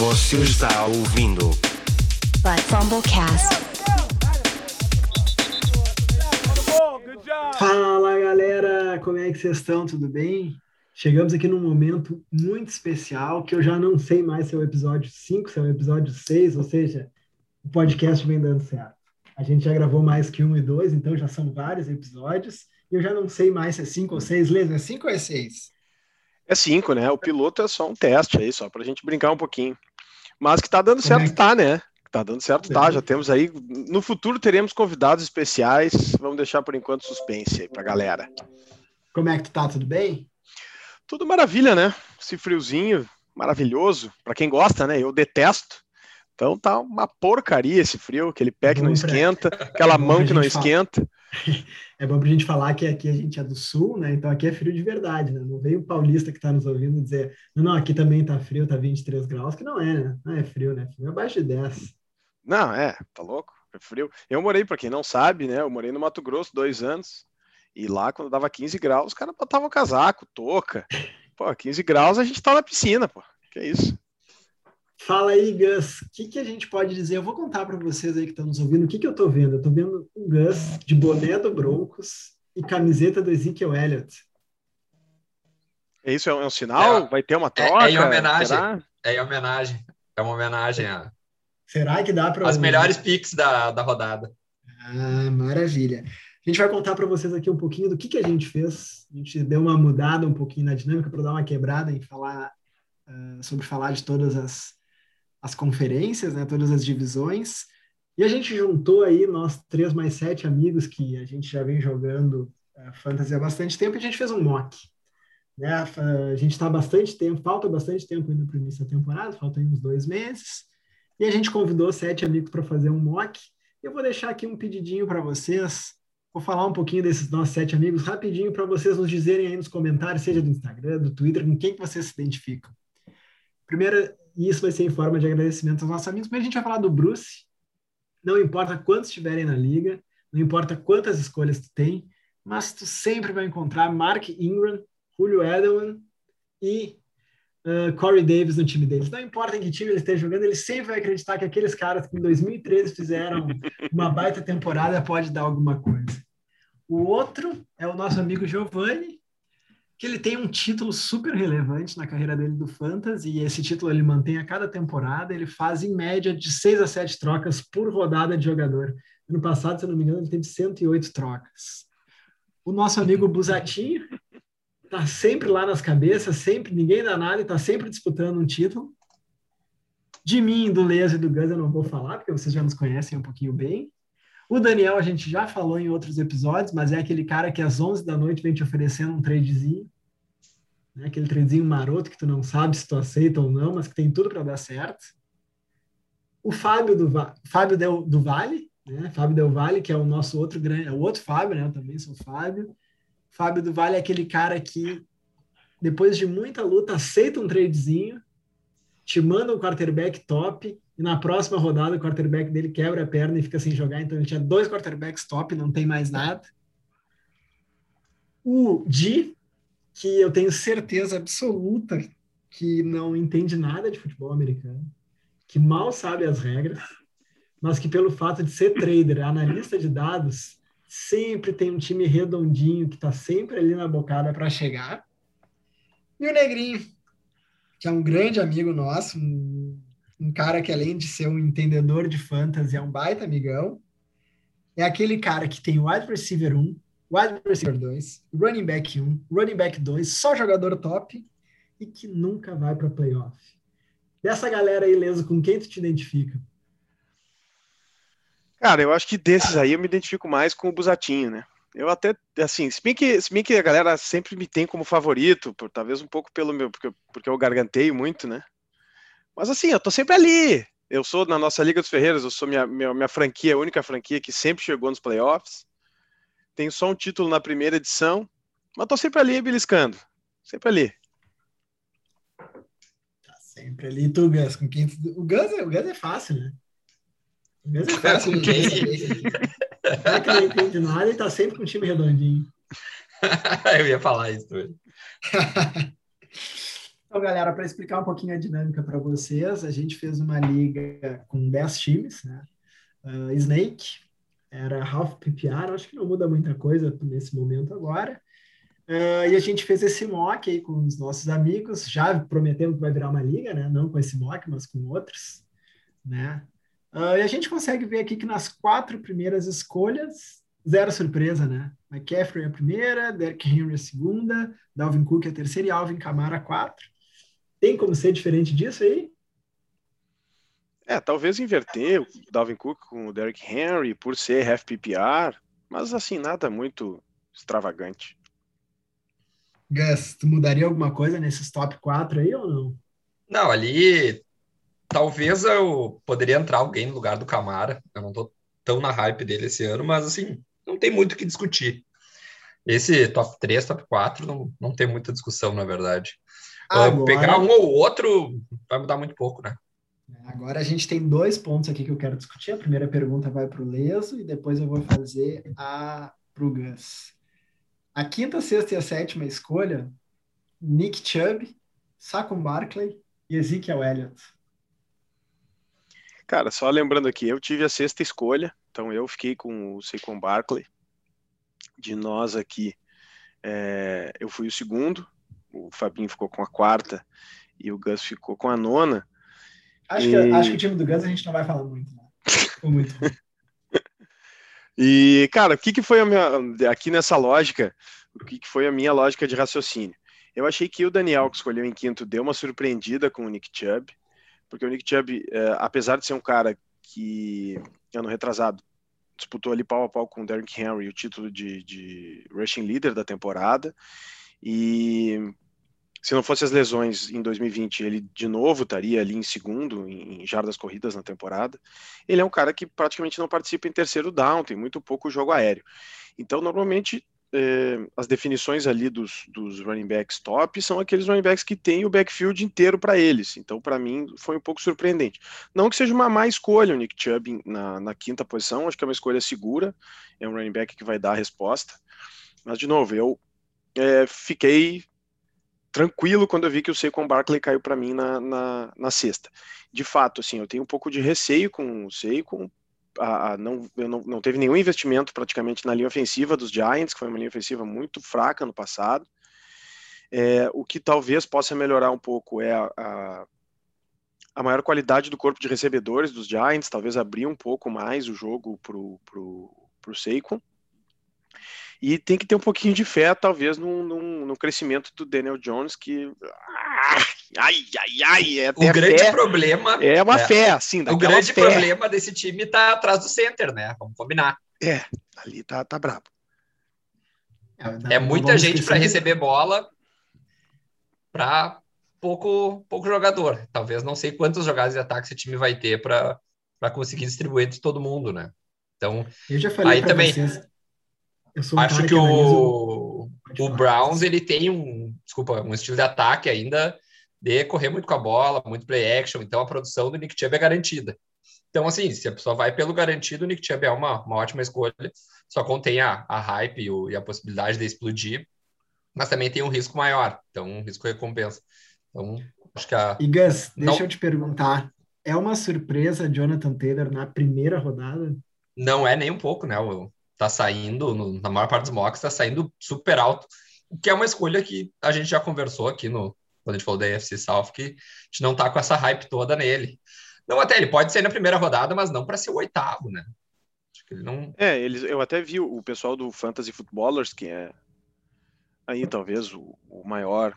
Você está ouvindo But Fumblecast. Fala galera, como é que vocês estão? Tudo bem? Chegamos aqui num momento muito especial que eu já não sei mais se é o episódio 5, se é o episódio 6, ou seja, o podcast vem dando certo. A gente já gravou mais que um e dois, então já são vários episódios, e eu já não sei mais se é 5 ou 6. Lês, é 5 ou é 6? É 5, né? O piloto é só um teste aí, só pra gente brincar um pouquinho. Mas que tá dando certo, é tá, né? Tá dando certo, tá. Beleza. Já temos aí. No futuro teremos convidados especiais. Vamos deixar por enquanto suspense aí pra galera. Como é que tu tá? Tudo bem? Tudo maravilha, né? Esse friozinho maravilhoso. Pra quem gosta, né? Eu detesto. Então tá uma porcaria esse frio, aquele pé que não esquenta, aquela mão que não esquenta. É bom pra gente falar que aqui a gente é do sul, né? Então aqui é frio de verdade, né? Não veio o paulista que tá nos ouvindo dizer, não, não, aqui também tá frio, tá 23 graus, que não é, né? Não é frio, né? Frio é abaixo de 10. Não, é, tá louco? É frio. Eu morei, pra quem não sabe, né? Eu morei no Mato Grosso dois anos. E lá, quando dava 15 graus, os caras botavam casaco, touca. Pô, 15 graus a gente tá na piscina, pô. Que isso? Fala aí, Gus, o que, que a gente pode dizer? Eu vou contar para vocês aí que estão nos ouvindo o que, que eu tô vendo. Eu tô vendo o Gus de boné do Broncos e camiseta do Ezekiel Elliott. É isso? É um, é um sinal? É, Vai ter uma é troca? em homenagem. Será? É em homenagem. É uma homenagem a- Será que dá para às melhores picks da, da rodada. Ah, maravilha. A gente vai contar para vocês aqui um pouquinho do que, que a gente fez. A gente deu uma mudada um pouquinho na dinâmica para dar uma quebrada em falar ah, sobre falar de todas as, as conferências, né, todas as divisões. E a gente juntou aí nós três mais sete amigos que a gente já vem jogando ah, fantasy há bastante tempo e a gente fez um mock. Né? A gente está bastante tempo, falta bastante tempo ainda para o início da temporada, faltam uns dois meses. E a gente convidou sete amigos para fazer um mock. Eu vou deixar aqui um pedidinho para vocês. Vou falar um pouquinho desses nossos sete amigos rapidinho para vocês nos dizerem aí nos comentários, seja do Instagram, do Twitter, com quem que vocês se identificam. Primeiro, e isso vai ser em forma de agradecimento aos nossos amigos, mas a gente vai falar do Bruce. Não importa quantos estiverem na liga, não importa quantas escolhas tu tem, mas tu sempre vai encontrar Mark Ingram, Julio Edelman e uh, Corey Davis no time deles. Não importa em que time ele esteja jogando, ele sempre vai acreditar que aqueles caras que em 2013 fizeram uma baita temporada pode dar alguma coisa. O outro é o nosso amigo Giovanni, que ele tem um título super relevante na carreira dele do Fantasy, e esse título ele mantém a cada temporada, ele faz em média de 6 a 7 trocas por rodada de jogador. Ano passado, se eu não me engano, ele teve 108 trocas. O nosso amigo Busatinho tá sempre lá nas cabeças, sempre, ninguém dá nada e tá sempre disputando um título. De mim, do Leso e do Gus eu não vou falar, porque vocês já nos conhecem um pouquinho bem. O Daniel a gente já falou em outros episódios, mas é aquele cara que às 11 da noite vem te oferecendo um tradezinho. Né? Aquele tradezinho maroto que tu não sabe se tu aceita ou não, mas que tem tudo para dar certo. O Fábio do, Fábio Del, do Vale, né? Fábio Del Vale, que é o nosso outro grande, é o outro Fábio, né? Eu também sou Fábio. Fábio do Vale é aquele cara que, depois de muita luta, aceita um tradezinho, te manda um quarterback top, e na próxima rodada o quarterback dele quebra a perna e fica sem jogar, então ele tinha dois quarterbacks top, não tem mais nada. O Di, que eu tenho certeza absoluta que não entende nada de futebol americano, que mal sabe as regras, mas que pelo fato de ser trader, analista de dados, sempre tem um time redondinho que está sempre ali na bocada para chegar. E o Negrinho, que é um grande amigo nosso, um, um cara que além de ser um entendedor de fantasy, é um baita amigão. É aquele cara que tem wide receiver 1, wide receiver 2, running back 1, running back 2, só jogador top e que nunca vai para playoff. Dessa galera aí, Leso, com quem tu te identifica? Cara, eu acho que desses aí eu me identifico mais com o Busatinho, né? Eu até, assim, se bem que, se bem que a galera sempre me tem como favorito, por, talvez um pouco pelo meu, porque, porque eu garganteio muito, né? Mas assim, eu tô sempre ali. Eu sou na nossa Liga dos Ferreiros, eu sou minha, minha, minha franquia, a única franquia que sempre chegou nos playoffs. Tenho só um título na primeira edição, mas tô sempre ali beliscando. Sempre ali. Tá sempre ali, tu, Gus, com quem. O Gus é, o Gus é fácil, né? O Gus é fácil. Será que não entende nada e tá sempre com o time redondinho. Eu ia falar isso. Então, galera, para explicar um pouquinho a dinâmica para vocês, a gente fez uma liga com 10 times, né? Uh, Snake era half PPR, acho que não muda muita coisa nesse momento agora. Uh, e a gente fez esse mock aí com os nossos amigos, já prometendo que vai virar uma liga, né? Não com esse mock, mas com outros, né? Uh, e a gente consegue ver aqui que nas quatro primeiras escolhas, zero surpresa, né? McCaffrey a primeira, Derrick Henry a segunda, Dalvin Cook a terceira e Alvin Kamara a quatro. Tem como ser diferente disso aí? É, talvez inverter o Dalvin Cook com o Derrick Henry por ser half PPR, mas assim, nada muito extravagante. Gus, tu mudaria alguma coisa nesses top 4 aí ou não? Não, ali talvez eu poderia entrar alguém no lugar do Camara. Eu não tô tão na hype dele esse ano, mas assim, não tem muito o que discutir. Esse top 3, top 4, não, não tem muita discussão, na verdade. Agora... Pegar um ou outro vai mudar muito pouco, né? Agora a gente tem dois pontos aqui que eu quero discutir. A primeira pergunta vai para o Leso e depois eu vou fazer a para o Gus. A quinta, sexta e a sétima escolha, Nick Chubb, Saquon Barkley e Ezekiel Elliott. Cara, só lembrando aqui, eu tive a sexta escolha, então eu fiquei com o Saquon Barkley. De nós aqui, é, eu fui o segundo, o Fabinho ficou com a quarta e o Gus ficou com a nona. Acho, e... que, acho que o time do Gus a gente não vai falar muito. Né? Ficou muito. E, cara, o que, que foi a minha. Aqui nessa lógica, o que, que foi a minha lógica de raciocínio? Eu achei que o Daniel, que escolheu em quinto, deu uma surpreendida com o Nick Chubb, porque o Nick Chubb, é, apesar de ser um cara que, ano retrasado, disputou ali pau a pau com o Derrick Henry o título de, de rushing leader da temporada, e se não fosse as lesões em 2020, ele de novo estaria ali em segundo em jardas corridas na temporada. Ele é um cara que praticamente não participa em terceiro down, tem muito pouco jogo aéreo. Então, normalmente, eh, as definições ali dos, dos running backs top são aqueles running backs que têm o backfield inteiro para eles. Então, para mim, foi um pouco surpreendente. Não que seja uma má escolha o Nick Chubb na, na quinta posição, acho que é uma escolha segura, é um running back que vai dar a resposta. Mas, de novo, eu é, fiquei tranquilo quando eu vi que o Saquon Barkley caiu para mim na, na, na, sexta. De fato, assim, eu tenho um pouco de receio com o Saquon, a, a, não, não, não teve nenhum investimento praticamente na linha ofensiva dos Giants, que foi uma linha ofensiva muito fraca no passado. É, o que talvez possa melhorar um pouco é a, a, a, maior qualidade do corpo de recebedores dos Giants, talvez abrir um pouco mais o jogo para o Saquon. E tem que ter um pouquinho de fé, talvez, no, no, no crescimento do Daniel Jones, que. Ai, ai, ai, é O grande fé. problema. É uma é, fé, assim. O grande fé. problema desse time tá atrás do center, né? Vamos combinar. É, ali tá, tá brabo. É, é muita gente para receber bola para pouco, pouco jogador. Talvez não sei quantos jogadas de ataque esse time vai ter para conseguir distribuir entre todo mundo, né? Então, eu já falei aí também. Vocês, um Acho que, o, o Browns ele tem um, desculpa, um estilo de ataque ainda de correr muito com a bola, muito play action, então a produção do Nick Chubb é garantida. Então, assim, se a pessoa vai pelo garantido, o Nick Chubb é uma, uma ótima escolha, só contém a, a hype e, o, e a possibilidade de explodir, mas também tem um risco maior, então um risco recompensa. Então, acho que a... E Gus, deixa Não... eu te perguntar, é uma surpresa Jonathan Taylor na primeira rodada? Não é nem um pouco, né? O, tá saindo, no, na maior parte dos mocks, tá saindo super alto, o que é uma escolha que a gente já conversou aqui no quando a gente falou da AFC South, que a gente não tá com essa hype toda nele. Não, até ele pode ser na primeira rodada, mas não para ser o oitavo, né? Acho que ele não. É, eles, eu até vi o pessoal do Fantasy Footballers, que é aí talvez o, o maior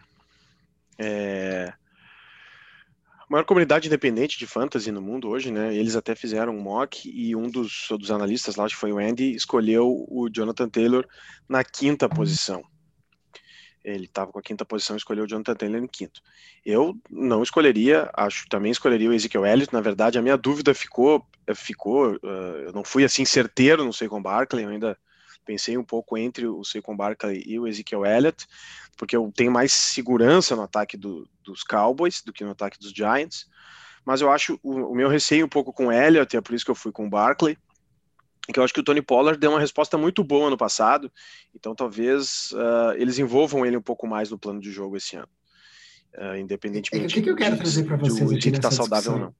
é, maior comunidade independente de fantasy no mundo hoje, né? Eles até fizeram um mock e um dos, dos analistas lá, acho que foi o Andy, escolheu o Jonathan Taylor na quinta posição. Ele estava com a quinta posição, escolheu o Jonathan Taylor em quinto. Eu não escolheria, acho também escolheria o Ezekiel Elliott. Na verdade, a minha dúvida ficou, ficou, uh, eu não fui assim certeiro, não sei com Barkley, eu ainda pensei um pouco entre o Saquon Barkley e o Ezekiel Elliott, porque eu tenho mais segurança no ataque do, dos Cowboys do que no ataque dos Giants. Mas eu acho o, o meu receio um pouco com o Elliott, é por isso que eu fui com o Barkley, que eu acho que o Tony Pollard deu uma resposta muito boa no passado, então talvez uh, eles envolvam ele um pouco mais no plano de jogo esse ano. uh, independentemente é, o que, que eu quero trazer para vocês do, aqui que está saudável ou não.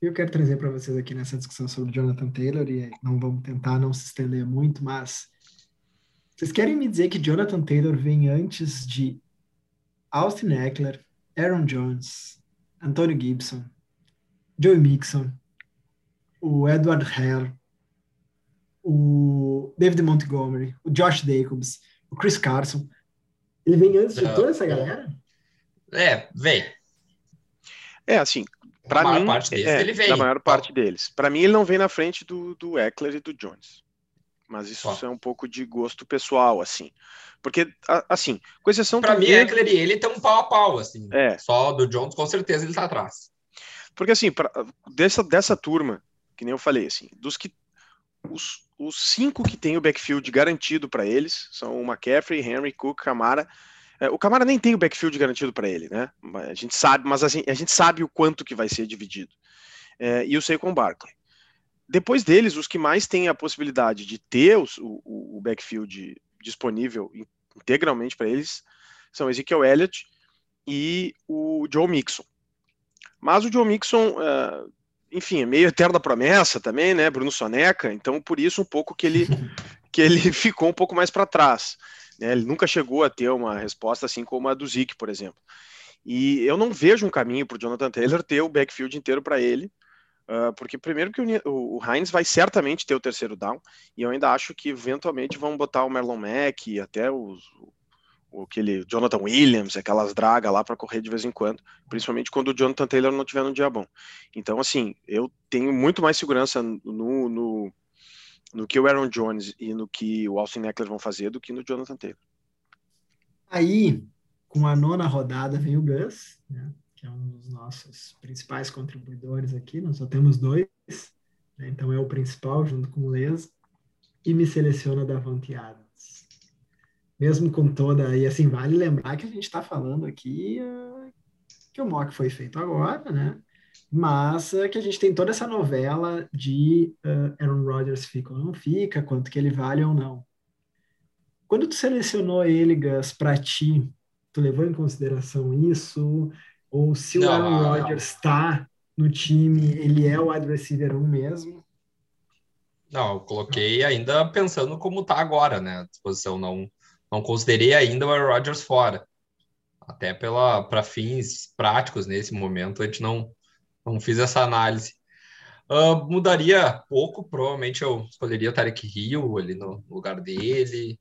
Eu quero trazer para vocês aqui nessa discussão sobre Jonathan Taylor, e não vamos tentar não se estender muito, mas vocês querem me dizer que Jonathan Taylor vem antes de Austin Eckler, Aaron Jones, Antonio Gibson, Joey Mixon, o Edward Hare, o David Montgomery, o Josh Jacobs, o Chris Carson. Ele vem antes de toda essa galera? É, vem. É, assim, para mim, parte deles, é, ele vem. Da maior parte deles. Para mim, ele não vem na frente do, do Eckler e do Jones. Mas isso é um pouco de gosto pessoal, assim. Porque, assim, com exceção... Para mim, Eckler e ele estão pau a pau, assim. É. Só do Jones, com certeza, ele tá atrás. Porque, assim, pra, dessa, dessa turma, que nem eu falei, assim, dos que... Os, os cinco que tem o backfield garantido para eles são o McCaffrey, Henry, Cook, Camara o Camara nem tem o backfield garantido para ele, né? A gente sabe, mas assim, a gente sabe o quanto que vai ser dividido. É, e o Saquon Barkley. Depois deles, os que mais têm a possibilidade de ter o, o, o backfield disponível integralmente para eles são Ezekiel Elliott e o Joe Mixon. Mas o Joe Mixon, uh, enfim, é meio eterna promessa também, né? Bruno Soneca, então por isso um pouco que ele, que ele ficou um pouco mais para trás. Né? Ele nunca chegou a ter uma resposta assim como a do Zeke, por exemplo. E eu não vejo um caminho para o Jonathan Taylor ter o backfield inteiro para ele, uh, porque primeiro que o, o Heinz vai certamente ter o terceiro down, e eu ainda acho que eventualmente vão botar o Merlon Mack e até os, o, aquele Jonathan Williams, aquelas dragas lá para correr de vez em quando, principalmente quando o Jonathan Taylor não tiver no dia bom. Então, assim, eu tenho muito mais segurança no, no no que o Aaron Jones e no que o Austin Eckler vão fazer do que no Jonathan Taylor. Aí, com a nona rodada, vem o Gus, né, que é um dos nossos principais contribuidores aqui, nós só temos dois, né, então é o principal, junto com o Les, e me seleciona Davante Adams. Mesmo com toda, e assim, vale lembrar que a gente está falando aqui uh, que o mock foi feito agora, né? Mas uh, que a gente tem toda essa novela de uh, Aaron Rodgers fica ou não fica, quanto que ele vale ou não. Quando tu selecionou ele, Gus, para ti, tu levou em consideração isso? Ou se não, o Aaron Rodgers está no time, ele é o wide receiver 1 mesmo? Não, eu coloquei ainda pensando como está agora, né? A disposição não não considerei ainda o Aaron Rodgers fora. Até para fins práticos nesse momento a gente não não fiz essa análise. Uh, mudaria pouco, provavelmente eu escolheria o Tarek Hill ali no lugar dele,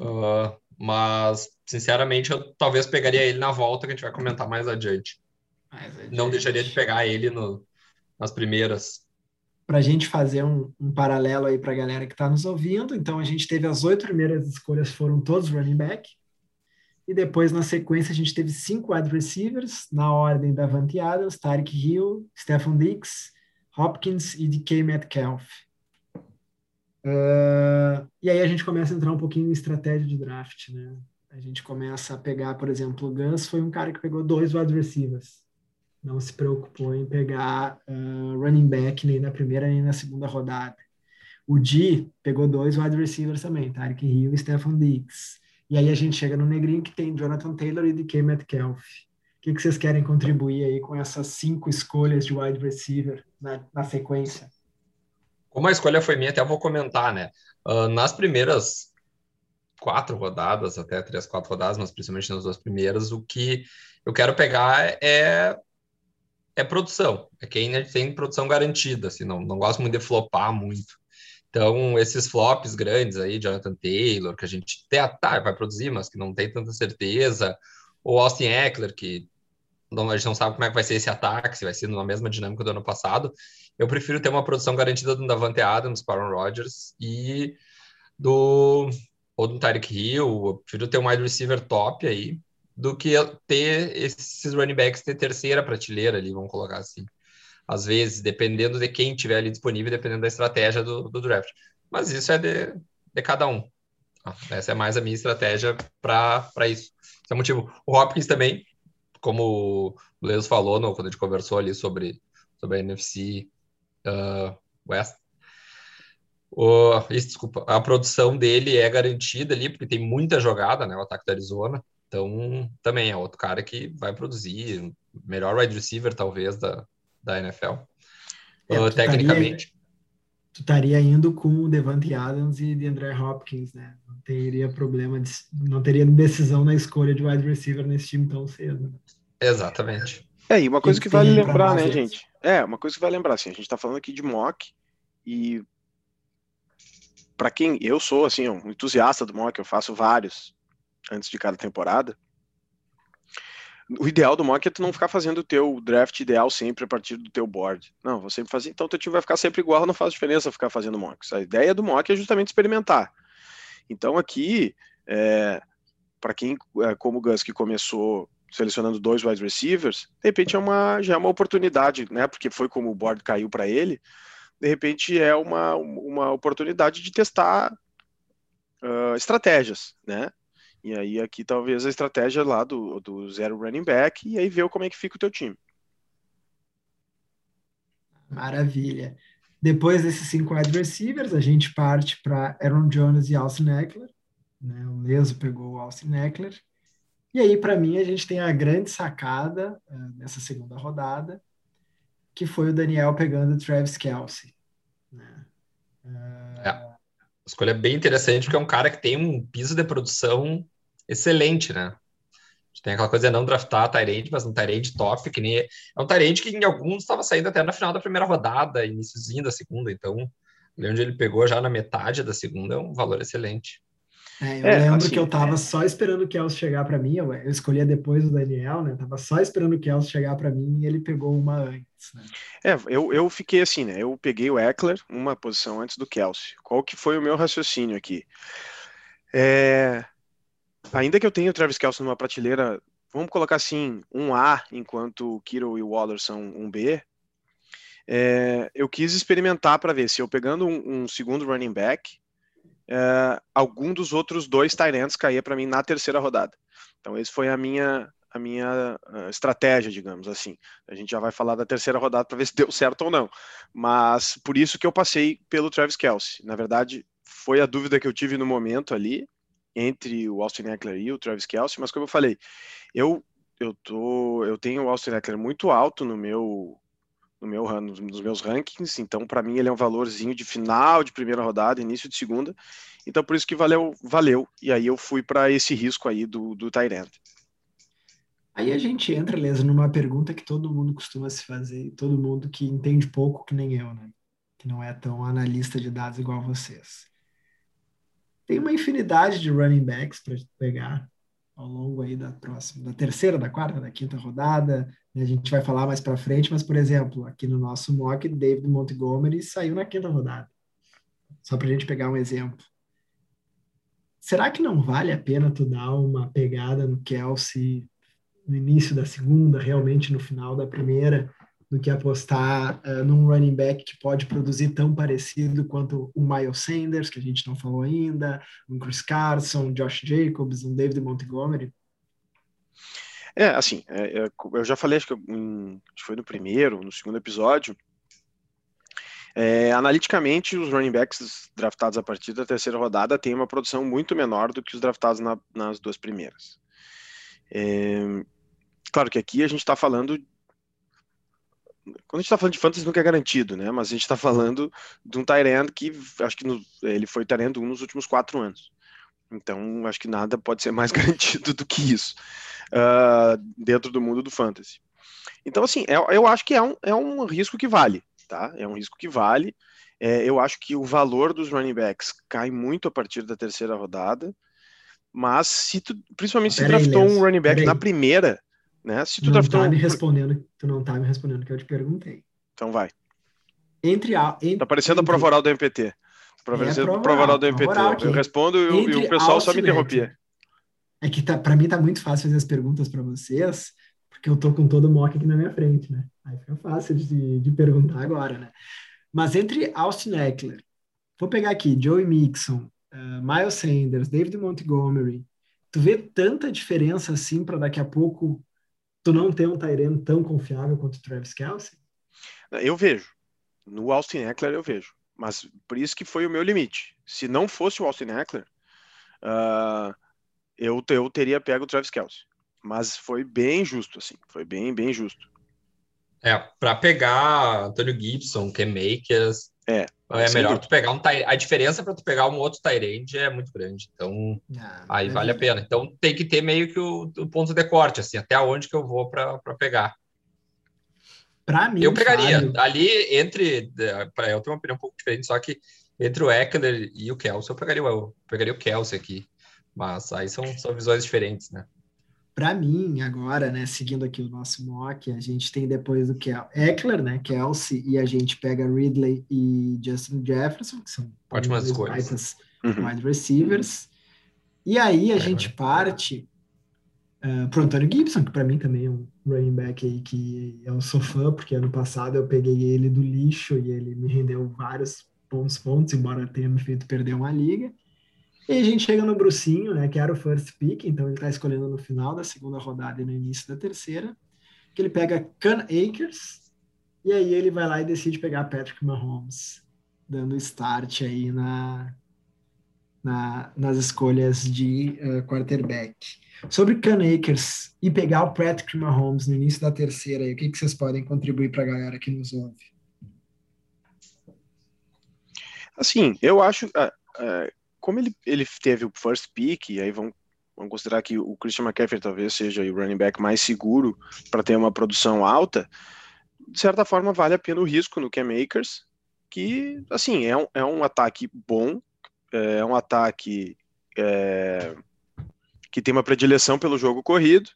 uh, mas sinceramente eu talvez pegaria ele na volta que a gente vai comentar mais adiante. Mais adiante. Não deixaria de pegar ele no, nas primeiras. Para a gente fazer um, um paralelo aí para a galera que está nos ouvindo, então a gente teve as oito primeiras escolhas foram todos running back, e depois, na sequência, a gente teve cinco wide receivers, na ordem da Davante Adams, Tarek Hill, Stephen Diggs, Hopkins e DK Metcalf. Uh, e aí a gente começa a entrar um pouquinho em estratégia de draft, né? A gente começa a pegar, por exemplo, o Gus foi um cara que pegou dois wide receivers. Não se preocupou em pegar uh, running back nem na primeira nem na segunda rodada. O Di pegou dois wide receivers também, Tarek Hill e Stephen Diggs. E aí a gente chega no negrinho que tem Jonathan Taylor e DK Metcalf. O que, que vocês querem contribuir aí com essas cinco escolhas de wide receiver na, na sequência? Como a escolha foi minha, até vou comentar, né? Uh, nas primeiras quatro rodadas, até três, quatro rodadas, mas principalmente nas duas primeiras, o que eu quero pegar é é produção, é quem tem produção garantida, assim, não, não gosto muito de flopar muito. Então, esses flops grandes aí, Jonathan Taylor, que a gente até tá, vai produzir, mas que não tem tanta certeza, ou Austin Eckler, que a gente não sabe como é que vai ser esse ataque, se vai ser na mesma dinâmica do ano passado. Eu prefiro ter uma produção garantida do Davante Adams Aaron Rodgers e do ou do Tyreek Hill, eu prefiro ter um wide receiver top aí do que ter esses running backs de terceira prateleira ali, vamos colocar assim às vezes, dependendo de quem tiver ali disponível, dependendo da estratégia do, do draft. Mas isso é de, de cada um. Ah, essa é mais a minha estratégia para isso. Esse é o motivo. O Hopkins também, como o Leos falou no, quando a gente conversou ali sobre, sobre a NFC uh, ah, West, isso, desculpa, a produção dele é garantida ali, porque tem muita jogada, né? O ataque da Arizona. Então, também é outro cara que vai produzir, melhor wide receiver, talvez, da, da NFL. É, uh, tecnicamente. Estaria, tu estaria indo com o Devante Adams e de André Hopkins, né? Não teria problema, de, não teria decisão na escolha de wide receiver nesse time tão cedo. Exatamente. É, e uma coisa que, que vale lembrar, né, gente? É, uma coisa que vale lembrar, assim, a gente tá falando aqui de mock e para quem eu sou, assim, um entusiasta do mock, eu faço vários antes de cada temporada. O ideal do mock é tu não ficar fazendo o teu draft ideal sempre a partir do teu board. Não, você sempre fazer, então teu time vai ficar sempre igual, não faz diferença ficar fazendo mocks. A ideia do mock é justamente experimentar. Então aqui, é, para quem, é, como o Gus, que começou selecionando dois wide receivers, de repente é uma, já é uma oportunidade, né? Porque foi como o board caiu para ele, de repente é uma, uma oportunidade de testar uh, estratégias, né? E aí aqui talvez a estratégia lá do, do zero running back e aí ver como é que fica o teu time. Maravilha. Depois desses cinco wide receivers, a gente parte para Aaron Jones e Austin Eckler. Né? O Leso pegou o Austin Eckler. E aí, para mim, a gente tem a grande sacada uh, nessa segunda rodada, que foi o Daniel pegando o Travis Kelsey. Né? Uh... É. Escolha bem interessante, porque é um cara que tem um piso de produção excelente, né? Tem aquela coisa de não draftar Tyrande, mas um Tyrande top, que nem. É um Tyrande que em alguns estava saindo até na final da primeira rodada, iníciozinho da segunda, então, onde ele pegou já na metade da segunda, é um valor excelente. É, eu é, lembro assim, que eu tava é... só esperando o Kels chegar para mim, eu, eu escolhia depois o Daniel, né? Tava só esperando o Kels chegar para mim e ele pegou uma antes, né? É, eu, eu fiquei assim, né? Eu peguei o Eckler, uma posição antes do Kelsey. Qual que foi o meu raciocínio aqui? É, ainda que eu tenha o Travis Kelce numa prateleira, vamos colocar assim, um A, enquanto o Kiro e o Waller são um B, é, eu quis experimentar para ver se eu pegando um, um segundo running back, é, algum dos outros dois Tyrants caía para mim na terceira rodada. Então, esse foi a minha a minha uh, estratégia, digamos assim. A gente já vai falar da terceira rodada para ver se deu certo ou não. Mas por isso que eu passei pelo Travis Kelsey. Na verdade, foi a dúvida que eu tive no momento ali entre o Austin Eckler e o Travis Kelsey, mas como eu falei, eu eu tô eu tenho o Austin Eckler muito alto no meu no meu nos meus rankings, então para mim ele é um valorzinho de final de primeira rodada, início de segunda. Então por isso que valeu, valeu. E aí eu fui para esse risco aí do do Tyrant. Aí a gente entra, Lesa, numa pergunta que todo mundo costuma se fazer, todo mundo que entende pouco, que nem eu, né? Que não é tão analista de dados igual vocês. Tem uma infinidade de running backs para pegar ao longo aí da próxima, da terceira, da quarta, da quinta rodada. Né? A gente vai falar mais para frente, mas, por exemplo, aqui no nosso mock, David Montgomery saiu na quinta rodada. Só para a gente pegar um exemplo. Será que não vale a pena tu dar uma pegada no Kelsey no início da segunda, realmente no final da primeira, do que apostar uh, num running back que pode produzir tão parecido quanto o Miles Sanders, que a gente não falou ainda, um Chris Carson, um Josh Jacobs, um David Montgomery? É, assim, é, é, eu já falei, acho que, um, acho que foi no primeiro, no segundo episódio, é, analiticamente, os running backs draftados a partir da terceira rodada têm uma produção muito menor do que os draftados na, nas duas primeiras. É, claro que aqui a gente está falando quando a gente está falando de fantasy nunca é garantido, né? Mas a gente está falando de um Tyrant que acho que no, ele foi Tyrant 1 nos últimos quatro anos. Então acho que nada pode ser mais garantido do que isso uh, dentro do mundo do fantasy. Então assim, eu, é, eu acho que é um, é um risco que vale, tá? É um risco que vale. É, eu acho que o valor dos running backs cai muito a partir da terceira rodada. Mas se tu, principalmente se draftou um running back na primeira, né? Se tu não draftou... tá me respondendo, tu não tá me respondendo o que eu te perguntei. Então vai. Entre a. Entre, tá parecendo entre... a prova oral do MPT. Parecendo é a prova oral do MPT. Oral, eu respondo e, e o pessoal só me interrompia. É que tá, para mim tá muito fácil fazer as perguntas para vocês, porque eu tô com todo o mock aqui na minha frente, né? Aí fica fácil de, de perguntar agora, né? Mas entre Austin Eckler, vou pegar aqui Joey Mixon, uh, Miles Sanders, David Montgomery, tu vê tanta diferença assim para daqui a pouco tu não tem um Tyrene tão confiável quanto o Travis Kelsey? Eu vejo. No Austin Eckler eu vejo. Mas por isso que foi o meu limite. Se não fosse o Austin Eckler, uh, eu, eu teria pego o Travis Kelsey. Mas foi bem justo, assim. Foi bem, bem justo. É, para pegar Antônio Gibson, Cam Makers, é, é melhor tu pegar um A diferença para tu pegar um outro Tyrande é muito grande. Então, ah, aí vale a pena. Então, tem que ter meio que o, o ponto de corte, assim, até onde que eu vou para pegar. Para mim, eu pegaria Fábio. ali entre. Eu tenho uma opinião um pouco diferente, só que entre o Eckler e o Kelsey, eu pegaria, eu pegaria o Kelsey aqui. Mas aí são, são visões diferentes, né? Para mim, agora, né, seguindo aqui o nosso mock, a gente tem depois do Kel Eckler, né, Kelsey, e a gente pega Ridley e Justin Jefferson, que são ótimas escolhas. Uhum. Wide receivers. E aí a é, gente parte uh, pro Antônio Gibson, que para mim também é um running back aí que eu sou fã, porque ano passado eu peguei ele do lixo e ele me rendeu vários bons pontos, embora tenha me feito perder uma liga. E a gente chega no Brucinho, né, que era o first pick, então ele está escolhendo no final da segunda rodada e no início da terceira, que ele pega Can Akers, e aí ele vai lá e decide pegar Patrick Mahomes, dando start aí na, na nas escolhas de uh, quarterback. Sobre Can Akers e pegar o Patrick Mahomes no início da terceira, aí, o que, que vocês podem contribuir para a galera que nos ouve? Assim, eu acho... Uh, uh como ele, ele teve o first pick, e aí vamos, considerar que o Christian McCaffrey talvez seja o running back mais seguro para ter uma produção alta, de certa forma vale a pena o risco no Cam Akers, que, assim, é um, é um ataque bom, é um ataque é, que tem uma predileção pelo jogo corrido,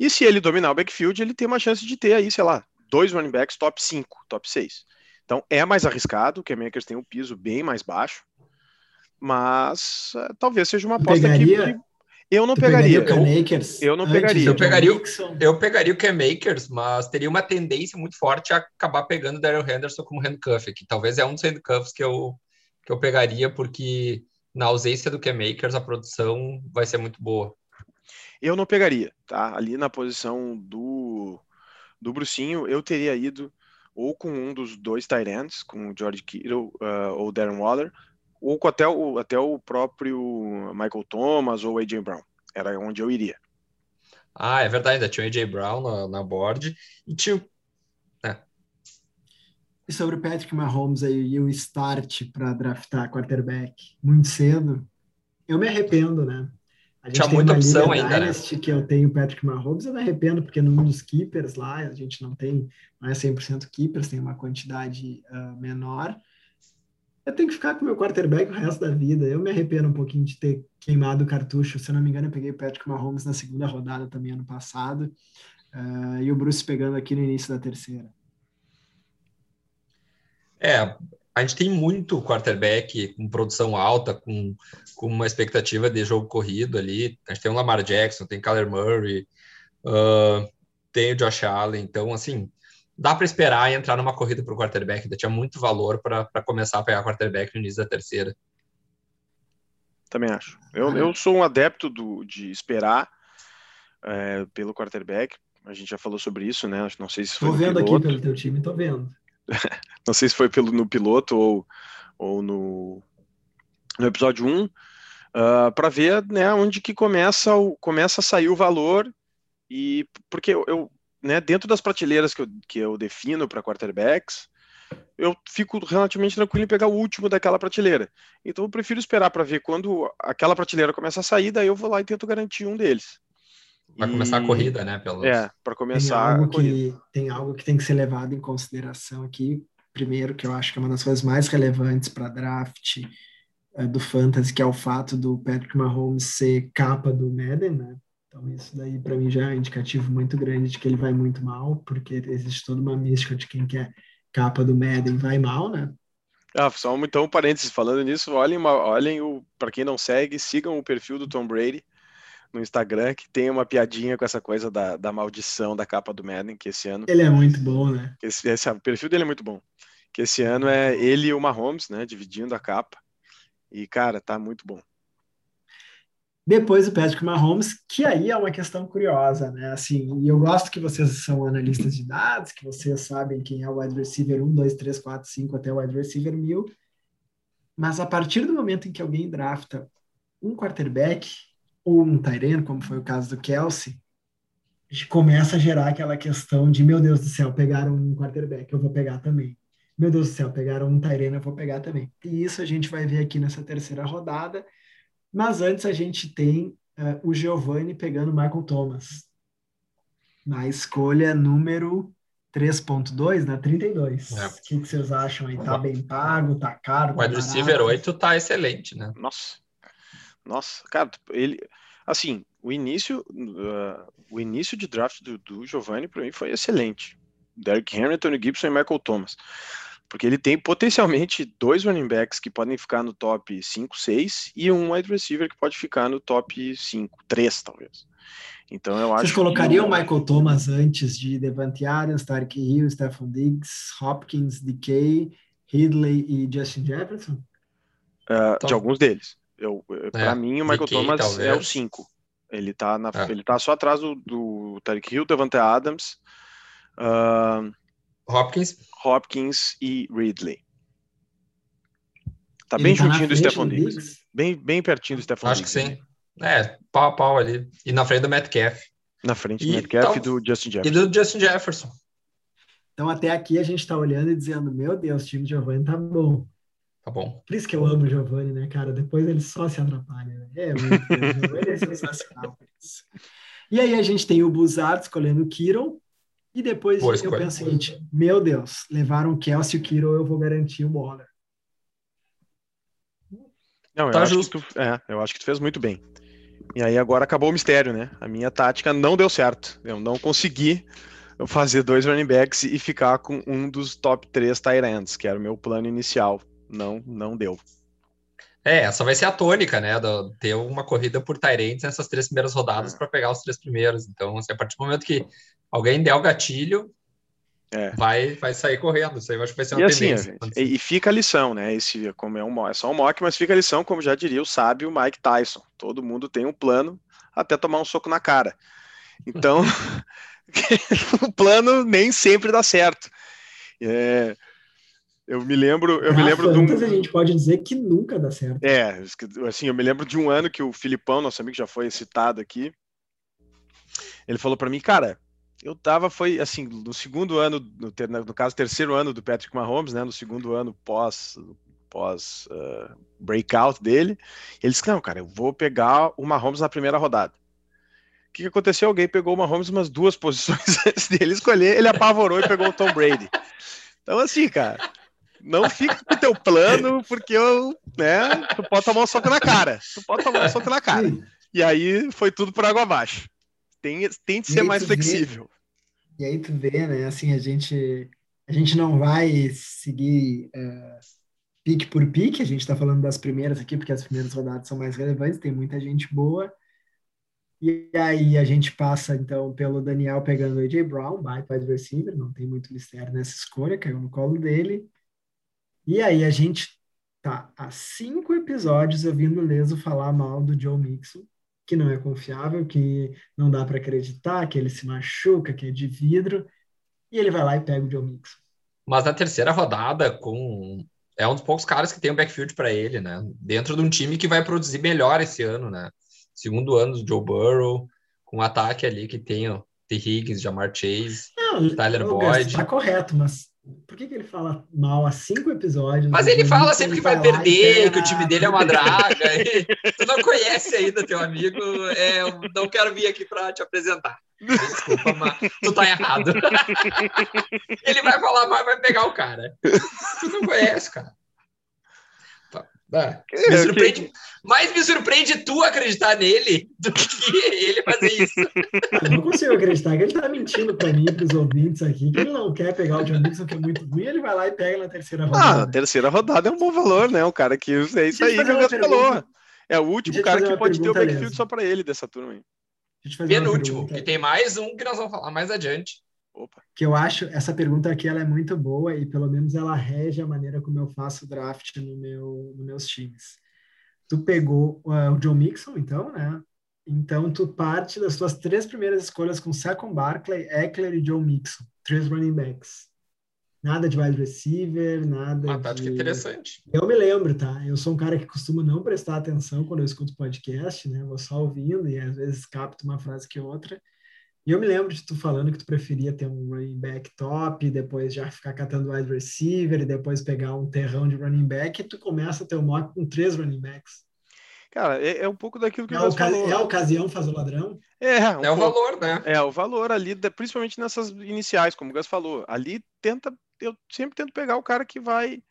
e se ele dominar o backfield, ele tem uma chance de ter aí, sei lá, dois running backs top 5, top 6. Então é mais arriscado, o Cam Akers tem um piso bem mais baixo, mas é, talvez seja uma aposta pegaria, que eu não pegaria. pegaria eu, eu, não pegaria. Eu pegaria, o, eu pegaria o Cam Makers, mas teria uma tendência muito forte a acabar pegando o Daryl Henderson como handcuff, que talvez é um dos handcuffs que eu, que eu pegaria, porque na ausência do Cam Makers a produção vai ser muito boa. Eu não pegaria, tá? Ali na posição do, do Brucinho, eu teria ido ou com um dos dois Tyrants, com o George Kittle uh, ou Darren Waller, ou até o, até o próprio Michael Thomas ou AJ Brown. Era onde eu iria. Ah, é verdade, ainda tinha o AJ Brown na, na board e tinha. É. E sobre o Patrick Mahomes aí e o start para draftar quarterback muito cedo, eu me arrependo, né? A gente tinha muita opção ainda, né? que eu tenho o Patrick Mahomes, eu me arrependo, porque num dos keepers lá, a gente não tem, não é 100% keepers, tem uma quantidade uh, menor, eu tenho que ficar com meu quarterback o resto da vida. Eu me arrependo um pouquinho de ter queimado o cartucho. Se não me engano, eu peguei o Patrick Mahomes na segunda rodada também ano passado. Uh, e o Bruce pegando aqui no início da terceira. É, a gente tem muito quarterback com produção alta, com, com uma expectativa de jogo corrido ali. A gente tem o Lamar Jackson, tem Kyler Murray, uh, tem o Josh Allen. Então, assim, dá para esperar e entrar numa corrida para o quarterback. Ainda tinha muito valor para começar a pegar quarterback no início da terceira. Também acho. Eu, eu sou um adepto do, de esperar é, pelo quarterback. A gente já falou sobre isso, né? Não sei se foi. Tô vendo aqui pelo teu time, tô vendo. Não sei se foi pelo, no piloto ou, ou no, no episódio 1, uh, para ver né, onde que começa, o, começa a sair o valor. E porque eu, eu né, dentro das prateleiras que eu, que eu defino para quarterbacks, eu fico relativamente tranquilo em pegar o último daquela prateleira. Então eu prefiro esperar para ver quando aquela prateleira começa a sair, daí eu vou lá e tento garantir um deles. Para começar a corrida, né? Pelos... É, para começar tem algo, que, tem algo que tem que ser levado em consideração aqui. Primeiro, que eu acho que é uma das coisas mais relevantes para draft é, do Fantasy, que é o fato do Patrick Mahomes ser capa do Madden, né? Então, isso daí para mim já é um indicativo muito grande de que ele vai muito mal, porque existe toda uma mística de quem quer capa do Madden vai mal, né? Ah, só então um parênteses falando nisso, olhem, olhem o para quem não segue, sigam o perfil do Tom Brady no Instagram, que tem uma piadinha com essa coisa da, da maldição da capa do Madden, que esse ano. Ele é muito bom, né? Esse, esse, o perfil dele é muito bom. Que esse ano é ele e o Mahomes, né? Dividindo a capa. E, cara, tá muito bom. Depois o Patrick Mahomes, que aí é uma questão curiosa, né? Assim, e eu gosto que vocês são analistas de dados, que vocês sabem quem é o wide receiver 1, 2, 3, 4, 5 até o wide receiver 1000. Mas a partir do momento em que alguém drafta um quarterback, ou um Tyrene, como foi o caso do Kelsey, começa a gerar aquela questão de, meu Deus do céu, pegaram um quarterback, eu vou pegar também. Meu Deus do céu, pegaram um Tyrene, eu vou pegar também. E isso a gente vai ver aqui nessa terceira rodada. Mas antes a gente tem uh, o Giovanni pegando Michael Thomas. Na escolha número 3.2, né? 32. É. O que, que, vocês acham aí? Tá bem pago? Tá caro? Tá o wide receiver 8 tá excelente, né? Nossa. Nossa, cara, ele assim, o início uh, o início de draft do, do Giovanni para mim foi excelente. Derrick Henry, Tony Gibson e Michael Thomas. Porque ele tem potencialmente dois running backs que podem ficar no top 5, 6 e um wide receiver que pode ficar no top 5, 3 talvez. Então eu acho Vocês colocariam o Michael Thomas antes de Devante Adams, Tarek Hill, Stephon Diggs, Hopkins, DK, Ridley e Justin Jefferson? Uh, de alguns deles. Eu, é, para mim, o Michael DK, Thomas talvez. é o 5. Ele tá, na, é. ele tá só atrás do, do Tarek Hill, Devante Adams, uh, Hopkins. Hopkins e Ridley. Tá bem tá juntinho do Stephon Diggs. Bem, bem pertinho do Stephon Acho Diggs. Acho que sim. É, pau a pau ali. E na frente do Metcalf. Na frente do e Metcalf e do Justin Jefferson. E do Justin Jefferson. Então, até aqui a gente está olhando e dizendo: Meu Deus, o time de Giovanni tá bom. Tá bom. Por isso que eu amo o Giovanni, né, cara? Depois ele só se atrapalha. Né? É muito o Giovanni é sensacional por isso. E aí a gente tem o Buzard escolhendo o Kiron. E depois Boa eu escolha. penso o seguinte: Meu Deus, levaram o Kelsey e o Kiron, eu vou garantir o Waller. Não, eu, tá acho justo. Tu, é, eu acho que tu fez muito bem. E aí agora acabou o mistério, né? A minha tática não deu certo. Eu não consegui fazer dois running backs e ficar com um dos top três tight ends, que era o meu plano inicial. Não, não deu. É, essa vai ser a tônica, né? Do, ter uma corrida por Tyrants nessas três primeiras rodadas é. para pegar os três primeiros. Então, assim, a partir do momento que alguém der o gatilho, é. vai, vai sair correndo. Isso aí eu acho que vai ser uma e. Assim, e, e, fica a lição, né? Esse, como é, um, é só um mock, mas fica a lição, como já diria o sábio Mike Tyson. Todo mundo tem um plano até tomar um soco na cara. Então, o plano nem sempre dá certo. É, eu me lembro, eu me lembro de um. a gente pode dizer que nunca dá certo. É, assim, eu me lembro de um ano que o Filipão, nosso amigo, já foi citado aqui. Ele falou para mim, cara, eu tava, foi assim, no segundo ano, no, no, caso, terceiro ano do Patrick Mahomes, né? No segundo ano pós, pós uh, breakout dele. Ele disse: Não, cara, eu vou pegar o Mahomes na primeira rodada. O que, que aconteceu? Alguém pegou o Mahomes umas duas posições antes dele escolher, ele apavorou e pegou o Tom Brady. Então, assim, cara, não fica com o teu plano, porque eu, né, tu pode tomar um soco na cara. Tu pode tomar um soco na cara. E aí foi tudo por água abaixo. Tem, tem de ser mais flexível. Vê, e aí tu vê, né, assim, a gente, a gente não vai seguir uh, pique por pique, a gente está falando das primeiras aqui, porque as primeiras rodadas são mais relevantes, tem muita gente boa. E aí a gente passa, então, pelo Daniel pegando o A.J. Brown, baita wide receiver, não tem muito mistério nessa escolha, caiu no colo dele. E aí a gente tá há cinco episódios ouvindo o Leso falar mal do Joe Mixon, que não é confiável, que não dá para acreditar, que ele se machuca, que é de vidro, e ele vai lá e pega o Joe Mixon. Mas na terceira rodada, com é um dos poucos caras que tem um backfield para ele, né? Dentro de um time que vai produzir melhor esse ano, né? Segundo ano do Joe Burrow, com um ataque ali que tem o T. Higgins, Jamar Chase, não, Tyler Boyd. Tá correto, mas por que, que ele fala mal há cinco episódios? Mas ele fala sempre que vai perder, que o time dele é uma draga. tu não conhece ainda teu amigo. É, eu não quero vir aqui para te apresentar. Desculpa, mas tu tá errado. ele vai falar mal e vai pegar o cara. Tu não conhece, cara. Me surpreende, mais me surpreende tu acreditar nele do que ele fazer isso. Eu não consigo acreditar que ele tá mentindo para mim, para os ouvintes aqui, que ele não quer pegar o John Nixon, que é muito ruim, ele vai lá e pega na terceira ah, rodada. Ah, a terceira rodada é um bom valor, né? O cara que é isso aí que o falou. É o último cara que pode ter o backfield mesmo. só para ele dessa turma aí. Penúltimo, que tem mais um que nós vamos falar mais adiante. Opa. Que eu acho, essa pergunta aqui ela é muito boa e pelo menos ela rege a maneira como eu faço draft no meu, nos meus times. Tu pegou uh, o John Mixon, então, né? Então tu parte das tuas três primeiras escolhas com Saquon Barkley, Eckler e John Mixon, três running backs. Nada de wide receiver, nada. Uma tática de... interessante. Eu me lembro, tá? Eu sou um cara que costuma não prestar atenção quando eu escuto podcast, né? Vou só ouvindo e às vezes capto uma frase que outra. E eu me lembro de tu falando que tu preferia ter um running back top, depois já ficar catando wide receiver, e depois pegar um terrão de running back, e tu começa a ter um mock com três running backs. Cara, é, é um pouco daquilo que é o Gus falou. É a ocasião faz o ladrão? É, um é o valor, né? É, o valor ali, principalmente nessas iniciais, como o Gus falou. Ali tenta, eu sempre tento pegar o cara que vai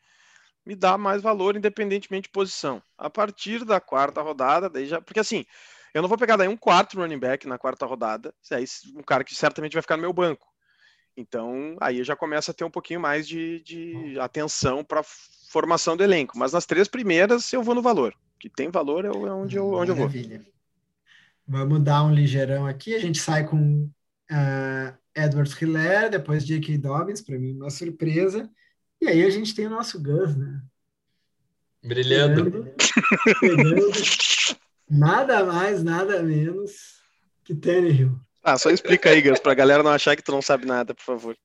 me dar mais valor, independentemente de posição. A partir da quarta rodada, daí já. Porque assim, eu não vou pegar daí um quarto running back na quarta rodada, aí um cara que certamente vai ficar no meu banco. Então, aí já começa a ter um pouquinho mais de, de atenção para formação do elenco. Mas nas três primeiras eu vou no valor. Que tem valor é onde eu, onde eu vou. Vamos dar um ligeirão aqui. A gente sai com uh, Edward Hiller, depois J.K. Dobbins, para mim, uma surpresa. E aí a gente tem o nosso Gus, né? Brilhando. Pegando nada mais, nada menos que Tannehill. Ah, só explica aí, Gus, para a galera não achar que tu não sabe nada, por favor.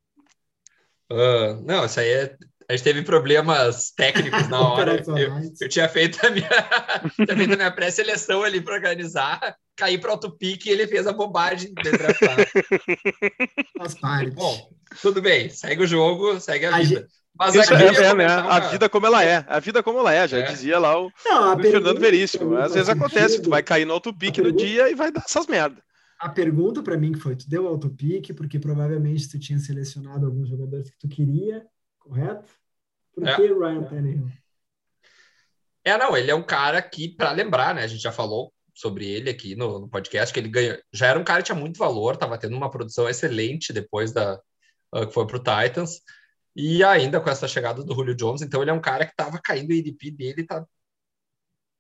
Uh, não, isso aí é. A gente teve problemas técnicos na hora. eu, eu, tinha feito a minha, tinha feito a minha pré-seleção ali para organizar, caí para o pique e ele fez a bobagem de draftar. Faz parte. Bom, tudo bem, segue o jogo, segue a, a vida. Gente... Mas Isso é, é né? A vida como ela é. A vida como ela é, já é. dizia lá o, Não, o Fernando Veríssimo. Às vezes acontece, tu vai cair no autopique no dia e vai dar essas merdas. A pergunta para mim que foi, tu deu autopique porque provavelmente tu tinha selecionado alguns jogadores que tu queria, correto? Por é. que Ryan Tannehill? É, não, ele é um cara que, para lembrar, né, a gente já falou sobre ele aqui no, no, podcast, que ele ganhou, já era um cara que tinha muito valor, estava tendo uma produção excelente depois da uh, que foi para o Titans, e ainda com essa chegada do Julio Jones, então ele é um cara que estava caindo o IDP dele, tá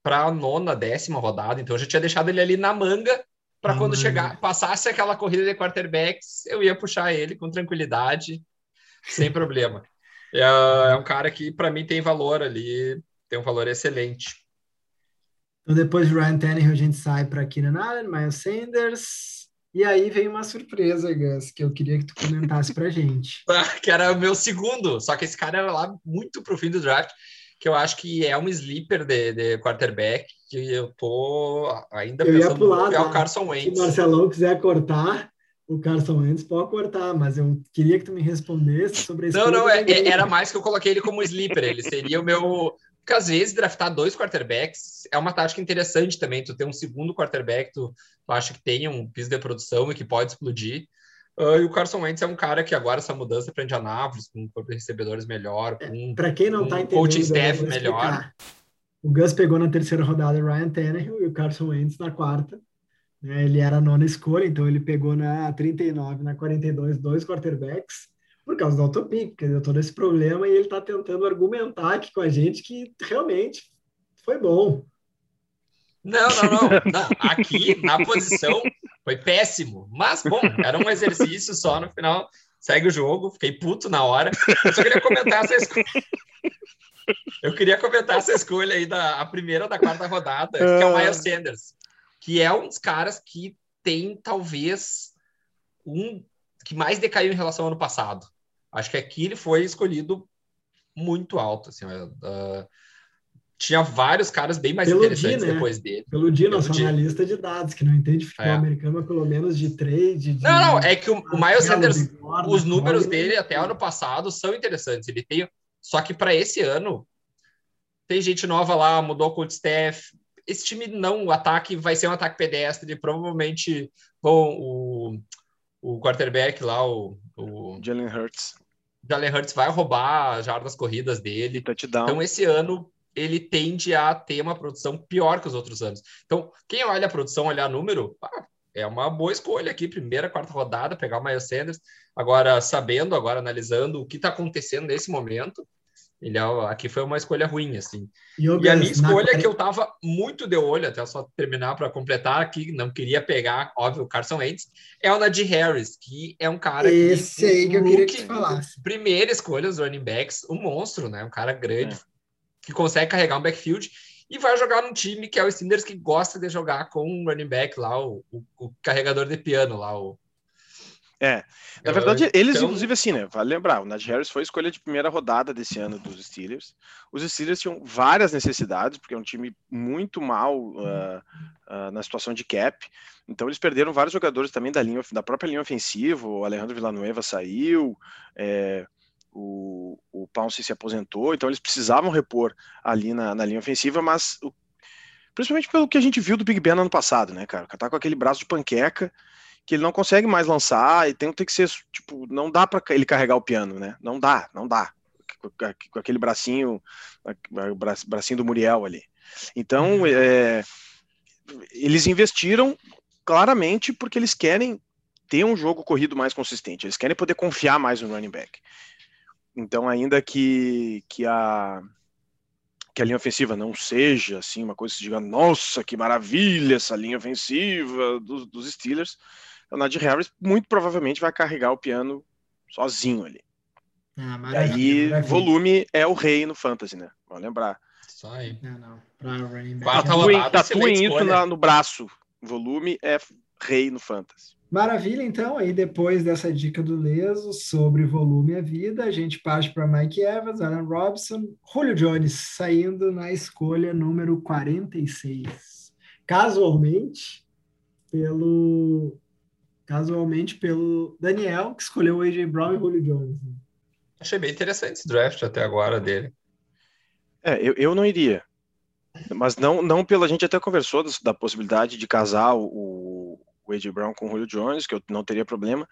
para a nona, décima rodada, então eu já tinha deixado ele ali na manga para quando chegar, passasse aquela corrida de quarterbacks, eu ia puxar ele com tranquilidade, sem problema. É, é, um cara que, para mim, tem valor ali, tem um valor excelente. Então, depois de Ryan Tannehill, a gente sai para Keenan Allen, Miles Sanders, e aí vem uma surpresa, Gus, que eu queria que tu comentasse para gente. que era o meu segundo, só que esse cara era lá muito pro fim do draft que eu acho que é um sleeper de, de quarterback, que eu tô ainda eu pensando pular, no é o tá? Carson Wentz. Se o Marcelão quiser cortar, o Carson Wentz pode cortar, mas eu queria que tu me respondesse sobre isso. Não, não, é, é, era mais que eu coloquei ele como sleeper, ele seria o meu... Porque às vezes draftar dois quarterbacks é uma tática interessante também, tu ter um segundo quarterback, tu, tu acha que tem um piso de produção e que pode explodir, Uh, e o Carson Wentz é um cara que agora essa mudança para Indianápolis, com um corpo de recebedores melhor, é, com para quem não está um entendendo, coaching staff melhor. O Gus pegou na terceira rodada o Ryan Tannehill e o Carson Wentz na quarta. Né? Ele era a nona escolha, então ele pegou na 39, na 42, dois quarterbacks por causa do autopic, porque deu todo esse problema e ele está tentando argumentar aqui com a gente que realmente foi bom. Não, não, não, não. Aqui, na posição, foi péssimo. Mas, bom, era um exercício só no final. Segue o jogo, fiquei puto na hora. Eu só queria comentar essa escolha. Eu queria comentar essa escolha aí da a primeira da quarta rodada, que é o Miles Sanders, que é um dos caras que tem talvez um que mais decaiu em relação ao ano passado. Acho que aqui ele foi escolhido muito alto, assim, uh, tinha vários caras bem mais pelo interessantes dia, né? depois dele. Pelo dia, nosso dia. analista de dados, que não entende futebol é. americano, pelo menos de trade. De... Não, não, é que o, o Miles Sanders, os números dele até ano passado são interessantes. Ele tem. Só que para esse ano, tem gente nova lá, mudou o coach staff. Esse time não, o ataque vai ser um ataque pedestre. Provavelmente com o, o quarterback lá, o, o Jalen Hurts. Jalen Hurts vai roubar as jardas corridas dele. Touchdown. Então, esse ano ele tende a ter uma produção pior que os outros anos. Então, quem olha a produção, olhar número, ah, é uma boa escolha aqui, primeira, quarta rodada, pegar o Miles Sanders. Agora, sabendo, agora analisando o que está acontecendo nesse momento, ele é, aqui foi uma escolha ruim, assim. E, e a minha escolha, na... que eu estava muito de olho, até só terminar para completar aqui, não queria pegar, óbvio, o Carson Wentz, é o Najee Harris, que é um cara Esse que... aí que eu queria que tu falasse. Primeira escolha dos running backs, um monstro, né? Um cara grande, é que consegue carregar um backfield e vai jogar num time que é o Steelers que gosta de jogar com um running back lá, o, o, o carregador de piano lá, o É, na verdade, eles, então... inclusive, assim, né? Vale lembrar, o Najee Harris foi escolha de primeira rodada desse ano dos Steelers. Os Steelers tinham várias necessidades, porque é um time muito mal uh, uh, na situação de cap. Então, eles perderam vários jogadores também da linha, da própria linha ofensiva. O Alejandro Villanueva saiu, é, o, o Pounce se aposentou, então eles precisavam repor ali na, na linha ofensiva, mas o, principalmente pelo que a gente viu do Big Ben ano passado, né, cara? Tá com aquele braço de panqueca que ele não consegue mais lançar e tem, tem que ser, tipo, não dá para ele carregar o piano, né? Não dá, não dá. Com aquele bracinho, bracinho do Muriel ali. Então, uhum. é, eles investiram claramente porque eles querem ter um jogo corrido mais consistente, eles querem poder confiar mais no running back. Então, ainda que, que a que a linha ofensiva não seja assim uma coisa que se diga, nossa, que maravilha essa linha ofensiva dos, dos Steelers, o Najee Harris muito provavelmente vai carregar o piano sozinho ali. Ah, e aí, maravilha. volume é o rei no fantasy, né? Vamos lembrar. Só aí. Não, não. Tatuem, tatuem isso na, no braço. Volume é rei no fantasy. Maravilha, então, aí depois dessa dica do Leso sobre volume e a vida, a gente parte para Mike Evans, Alan Robson, Julio Jones saindo na escolha número 46. Casualmente, pelo casualmente pelo Daniel, que escolheu o AJ Brown e Julio Jones. Né? Achei bem interessante esse draft até agora dele. É, eu, eu não iria. Mas não, não pela. A gente até conversou da possibilidade de casar o, o AJ Brown com o Julio Jones, que eu não teria problema.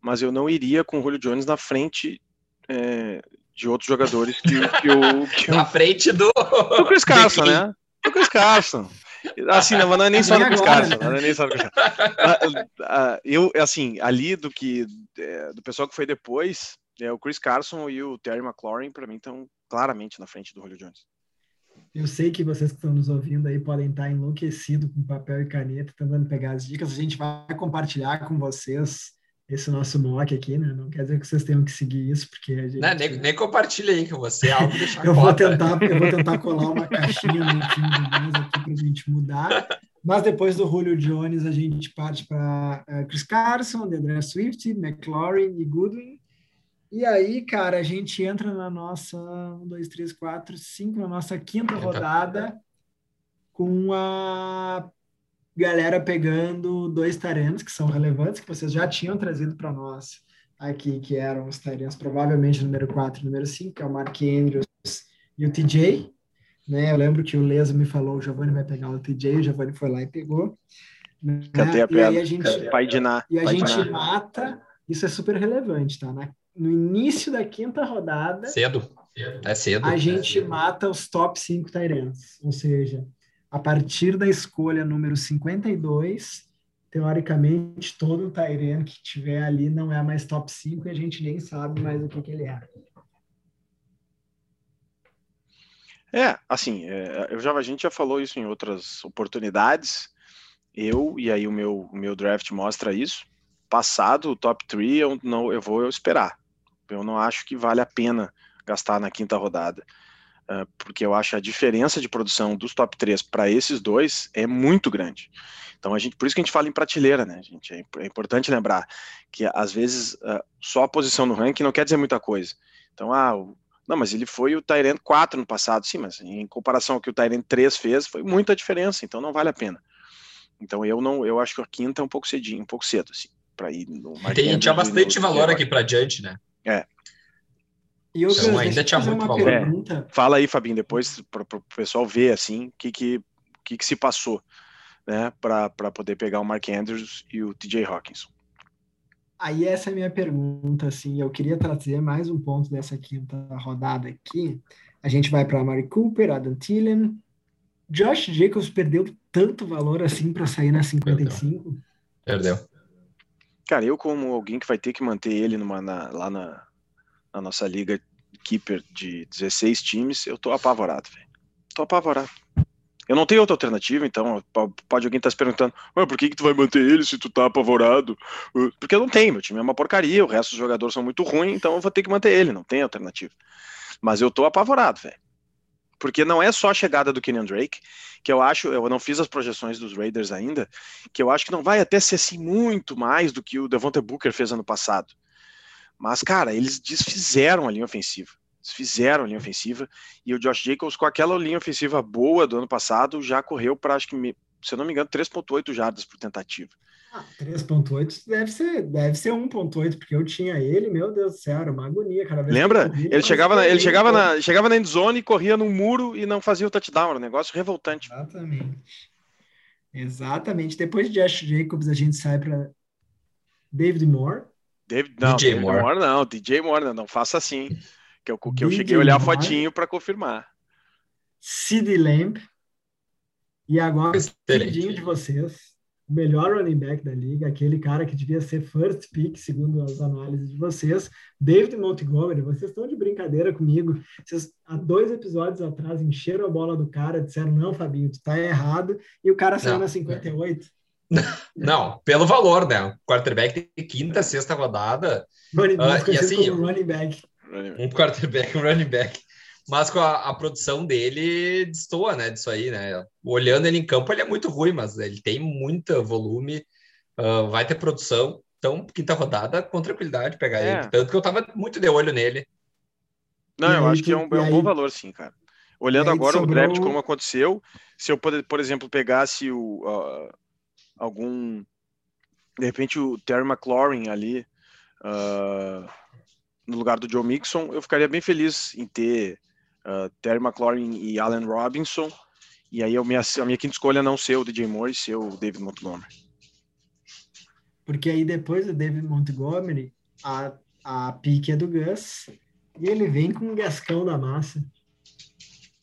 Mas eu não iria com o Julio Jones na frente é, de outros jogadores que, que, o, que Na frente do. Do Chris Carson, né? Do Chris Carson. Assim, não, não é nem só do Chris Carson, não é nem só Carson. Eu, assim, ali do que é, do pessoal que foi depois, é, o Chris Carson e o Terry McLaurin, para mim, estão claramente na frente do Julio Jones. Eu sei que vocês que estão nos ouvindo aí podem estar enlouquecidos com papel e caneta, tentando pegar as dicas. A gente vai compartilhar com vocês esse nosso mock aqui, né? Não quer dizer que vocês tenham que seguir isso, porque a gente... Não, nem, nem compartilha aí com você, é algo eu vou tentar Eu vou tentar colar uma caixinha no time do Deus aqui para a gente mudar. Mas depois do Julio Jones, a gente parte para uh, Chris Carson, André Swift, McLaurin e Goodwin. E aí, cara, a gente entra na nossa um, dois, três, quatro, cinco, na nossa quinta rodada com a galera pegando dois tarentos que são relevantes, que vocês já tinham trazido para nós aqui, que eram os tarentos, provavelmente número 4 e número 5, que é o Mark Andrews e o TJ. Né? Eu lembro que o Leso me falou, o Giovanni vai pegar o TJ, o Giovanni foi lá e pegou. Né? Cantei a pedra. E a gente, pai de Ná, e a gente mata, isso é super relevante, tá? Na, no início da quinta rodada... Cedo, é cedo. A gente é mata os top 5 Tyrants, ou seja, a partir da escolha número 52, teoricamente, todo o Tyrene que tiver ali não é mais top 5 e a gente nem sabe mais o que, que ele é. É, assim, é, eu já, a gente já falou isso em outras oportunidades. Eu, e aí o meu, o meu draft mostra isso. Passado o top 3, eu, não, eu vou esperar. Eu não acho que vale a pena gastar na quinta rodada. Uh, porque eu acho a diferença de produção dos top 3 para esses dois é muito grande. Então, a gente, por isso que a gente fala em prateleira, né, gente? É, é importante lembrar que, às vezes, uh, só a posição no ranking não quer dizer muita coisa. Então, ah, não, mas ele foi o Tyrant 4 no passado, sim, mas em comparação ao que o Tyrant 3 fez, foi muita diferença, então não vale a pena. Então, eu não, eu acho que a quinta é um pouco cedinho, um pouco cedo, assim, para ir no. Tem, tinha bastante valor aqui para diante, né? É, e outras, então, ainda tinha muito valor. É, fala aí, Fabinho, depois para o pessoal ver assim o que, que, que, que se passou né, para poder pegar o Mark Andrews e o TJ Hawkinson. Aí essa é a minha pergunta, assim, eu queria trazer mais um ponto dessa quinta rodada aqui. A gente vai para Mari Cooper, Adam Thielen. Josh Jacobs perdeu tanto valor assim para sair na 55? Perdeu. Cara, eu como alguém que vai ter que manter ele numa, na, lá na, na nossa liga keeper de 16 times, eu tô apavorado, velho. Tô apavorado. Eu não tenho outra alternativa, então pode alguém estar tá se perguntando, por que, que tu vai manter ele se tu tá apavorado? Porque eu não tenho, meu time é uma porcaria, o resto dos jogadores são muito ruins, então eu vou ter que manter ele, não tem alternativa. Mas eu tô apavorado, velho. Porque não é só a chegada do Kenyon Drake, que eu acho, eu não fiz as projeções dos Raiders ainda, que eu acho que não vai até ser assim muito mais do que o Devonta Booker fez ano passado. Mas, cara, eles desfizeram a linha ofensiva. Desfizeram a linha ofensiva. E o Josh Jacobs, com aquela linha ofensiva boa do ano passado, já correu para, acho que, se eu não me engano, 3,8 jardas por tentativa. Ah, 3.8 deve ser, deve ser 1.8, porque eu tinha ele, meu Deus do céu, era uma agonia, cara. Lembra? Ele, chegava, na, ele chegava, na, chegava na endzone, corria no muro e não fazia o touchdown, era um negócio revoltante. Exatamente. Exatamente. Depois de Josh Jacobs, a gente sai para David Moore. David, não, DJ David Moore. Moore. não, DJ Moore, não, não faça assim. Que eu, que eu cheguei a olhar a fotinho para confirmar. Sid Lamb. E agora, queridinho de vocês, o melhor running back da liga, aquele cara que devia ser first pick, segundo as análises de vocês, David Montgomery. Vocês estão de brincadeira comigo. Vocês, há dois episódios atrás, encheram a bola do cara, disseram: não, Fabinho, tu tá errado, e o cara saiu na 58. Não, pelo valor, né? O quarterback de quinta, sexta rodada. Running, uh, e assim, running back. Um quarterback, um running back mas com a, a, produção dele destoa, né, disso aí, né? Olhando ele em campo, ele é muito ruim, mas ele tem muito volume, uh, vai ter produção. Então, quinta rodada, com tranquilidade pegar é. ele. Tanto que eu tava muito de olho nele. Não, eu acho que é um, é um bom valor, sim, cara. Olhando agora sobrou... o draft como aconteceu, se eu, por exemplo, pegasse o, uh, algum, de repente, o Terry McLaurin ali uh, no lugar do Joe Mixon, eu ficaria bem feliz em ter uh, Terry McLaurin e Allen Robinson. E aí a minha, a minha quinta escolha é não ser o DJ Moore ser o David Montgomery. Porque aí depois do David Montgomery, a, a pique é do Gus e ele vem com um gascão da massa.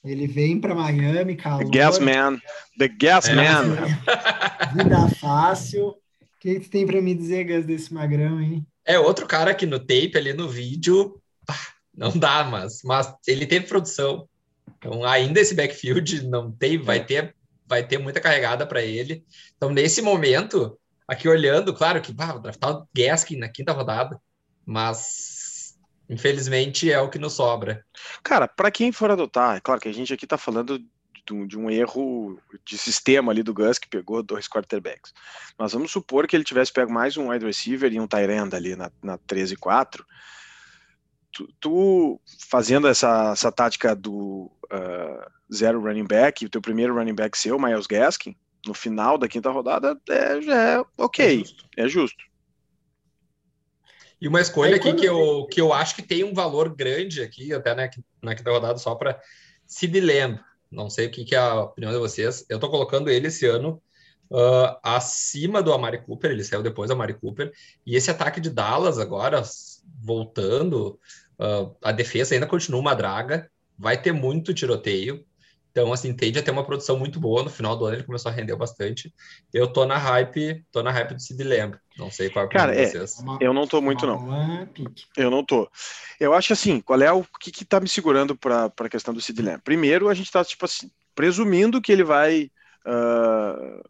Ele vem para Miami, calor. The Gas Man. The Gas é. Man. Vida fácil. O que, que tem para me dizer, Gus, desse magrão, hein? É outro cara que no tape, ali no vídeo, não dá, mas, mas ele teve produção. Então, ainda esse backfield não tem, vai é. ter, vai ter muita carregada para ele. Então, nesse momento, aqui olhando, claro que vai draftar o Gaskin na quinta rodada, mas infelizmente é o que nos sobra. Cara, para quem for adotar, é claro que a gente aqui está falando de, um, erro de sistema ali do Gus que pegou dois quarterbacks. Mas vamos supor que ele tivesse pego mais um wide receiver e um tight end ali na, na 13 e 4 tu, tu fazendo essa, essa tática do uh, zero running back, o teu primeiro running back ser o Miles Gaskin, no final da quinta rodada, é, já é ok, é justo. É justo. E uma escolha aqui que eu, que eu acho que tem um valor grande aqui, até na, na quinta rodada, só para Sid Lamb. Não sei o que, que, é a opinião de vocês. Eu estou colocando ele esse ano uh, acima do Amari Cooper, ele saiu depois do Amari Cooper. E esse ataque de Dallas agora, voltando, Uh, a defesa ainda continua uma draga, vai ter muito tiroteio. Então, assim, tende a ter uma produção muito boa. No final do ano ele começou a render bastante. Eu tô na hype, tô na hype do Sid Lamb. Não sei qual é a Cara, é, vocês. eu não tô muito, não. Eu não tô. Eu acho assim, qual é o que, que tá me segurando para a questão do Sid Lamb? Primeiro, a gente tá, tipo assim, presumindo que ele vai. Uh,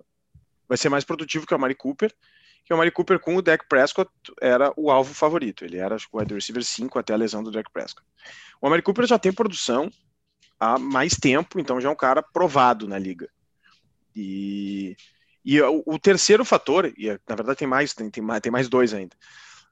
vai ser mais produtivo que o Mari Cooper que o Mari Cooper com o Dak Prescott era o alvo favorito. Ele era o wide receiver 5 até a lesão do Dak Prescott. O Mari Cooper já tem produção há mais tempo, então já é um cara provado na liga. E, e o, o terceiro fator, e na verdade tem mais, tem, tem tem mais dois ainda.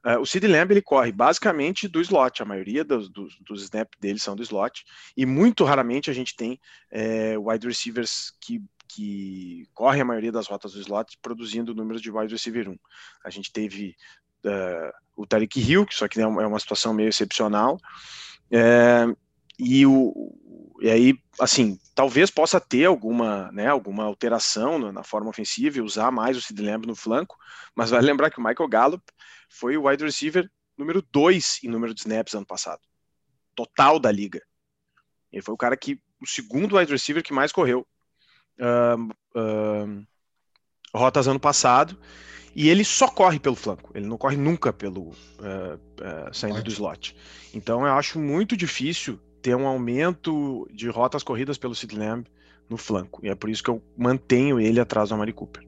Uh, o Sid Lamb ele corre basicamente do slot, a maioria dos, dos, dos snaps dele são do slot, e muito raramente a gente tem é, wide receivers que que corre a maioria das rotas do slot, produzindo números de wide receiver 1. A gente teve uh, o Tarek Hill, que só que é uma situação meio excepcional, é, e, o, e aí, assim, talvez possa ter alguma, né, alguma alteração na forma ofensiva e usar mais o Sid Lamb no flanco, mas vai lembrar que o Michael Gallup foi o wide receiver número 2 em número de snaps ano passado, total da liga. Ele foi o cara que, o segundo wide receiver que mais correu uh, uh, rotas ano passado e ele só corre pelo flanco, ele não corre nunca pelo uh, saindo do slot. Então eu acho muito difícil ter um aumento de rotas corridas pelo Sid Lamb no flanco. E é por isso que eu mantenho ele atrás do Amari Cooper.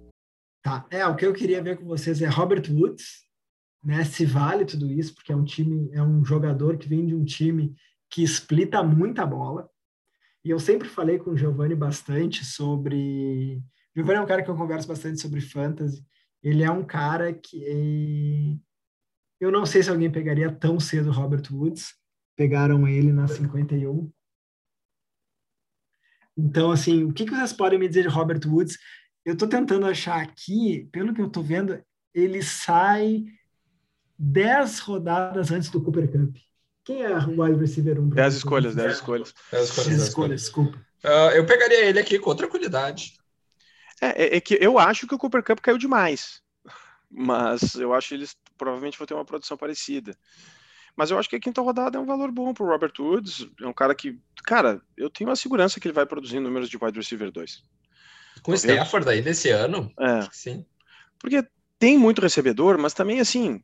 Tá, é, o que eu queria ver com vocês é Robert Woods, né? Se vale tudo isso, porque é um time, é um jogador que vem de um time que explita muita bola. E eu sempre falei com o Giovanni bastante sobre. O Giovanni é um cara que eu converso bastante sobre fantasy. Ele é um cara que. Eu não sei se alguém pegaria tão cedo o Robert Woods. Pegaram ele na 51. Então, assim, o que, que vocês podem me dizer de Robert Woods? Eu estou tentando achar aqui, pelo que eu estou vendo, ele sai 10 rodadas antes do Cooper Cup. Quem é o wide receiver 1? 10 escolhas, 10 escolhas. 10 escolhas, 10 escolhas, desculpa. Uh, eu pegaria ele aqui com tranquilidade. É, é, é, que eu acho que o Cooper Cup caiu demais. Mas eu acho que eles provavelmente vão ter uma produção parecida. Mas eu acho que a quinta rodada é um valor bom para Robert Woods. É um cara que, cara, eu tenho a segurança que ele vai produzir números de wide receiver 2. Com o Stafford aí desse ano? É. Sim. Porque tem muito recebedor, mas também, assim,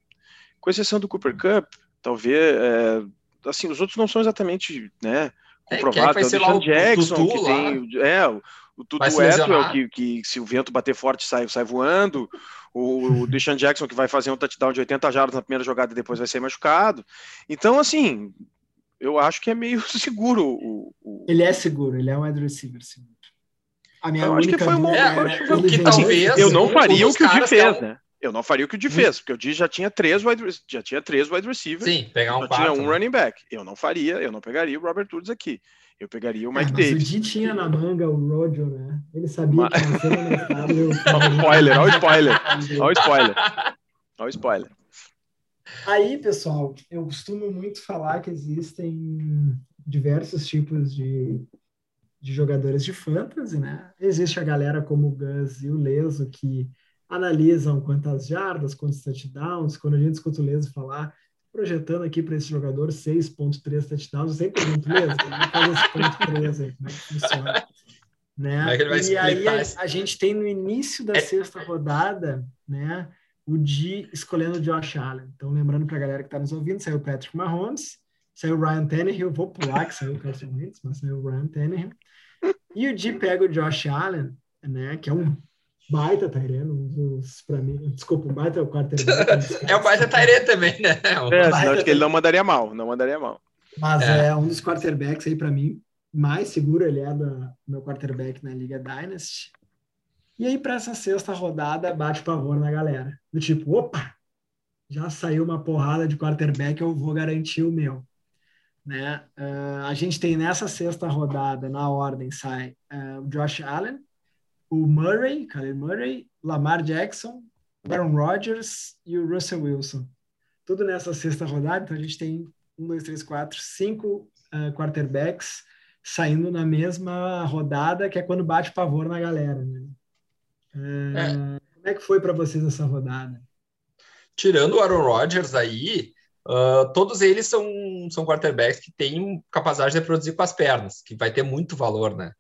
com exceção do Cooper Cup, talvez, é, assim, os outros não são exatamente, né, comprovados. É, é, é o Jackson, Tutu, que tem, é, o, o Tutu Atwell, que, que se o vento bater forte sai, sai voando, o, o Deshaun Jackson que vai fazer um touchdown de 80 jardas na primeira jogada e depois vai ser machucado. Então, assim, eu acho que é meio seguro. O, o... Ele é seguro, ele é um wide receiver seguro. A minha eu acho que foi um é, que talvez eu não faria o que o Di fez, né? Eu não faria o que o Di fez, porque o Di já tinha três wide, já tinha três wide receivers. Sim, pegar um já quarto, tinha um né? running back. Eu não faria, eu não pegaria o Robert Woods aqui. Eu pegaria o Mike É, mas Davis. o Di tinha na manga o Rojo, né? Ele sabia que ia ser no mercado. eu- Olha o spoiler, olha o spoiler. Olha o spoiler. Olha o spoiler. Aí, pessoal, eu costumo muito falar que existem diversos tipos de, de jogadores de fantasy, né? Existe a galera como o Gus e o Leso que analisam quantas jardas, quantos touchdowns. Quando a gente escuta o Leso falar, projetando aqui para esse jogador 6.3 touchdowns, eu sempre pergunto, que faz esse ponto 3 aí? Como é que funciona? Né? É e aí a, a gente tem no início da É- sexta rodada, né? o Di escolhendo o Josh Allen. Então, lembrando para a galera que está nos ouvindo, saiu o Patrick Mahomes, saiu o Ryan Tannehill, vou pular que saiu o Carson Wentz, mas saiu o Ryan Tannehill. E o Di pega o Josh Allen, né, que é um baita um dos, para mim, desculpa, um baita quarterback. um dos É o baita Tyrene também, né? É, senão acho que ele não mandaria mal, não mandaria mal. Mas É. é, um dos quarterbacks aí para mim, mais seguro ele é do meu quarterback na Liga Dynasty. E aí, para essa sexta rodada, bate pavor na galera. Do tipo, opa, já saiu uma porrada de quarterback, eu vou garantir o meu. Né? Ah, a gente tem nessa sexta rodada, na ordem, sai ah, o Josh Allen, o Murray, Kyler Murray, Lamar Jackson, Aaron Rodgers e o Russell Wilson. Tudo nessa sexta rodada, então a gente tem um, dois, três, quatro, cinco ah, quarterbacks saindo na mesma rodada, que é quando bate pavor na galera. Né? Ah, Como é que foi para vocês essa rodada? Tirando o Aaron Rodgers aí, ah, todos eles são, são quarterbacks que têm capacidade de produzir com as pernas, que vai ter muito valor, né?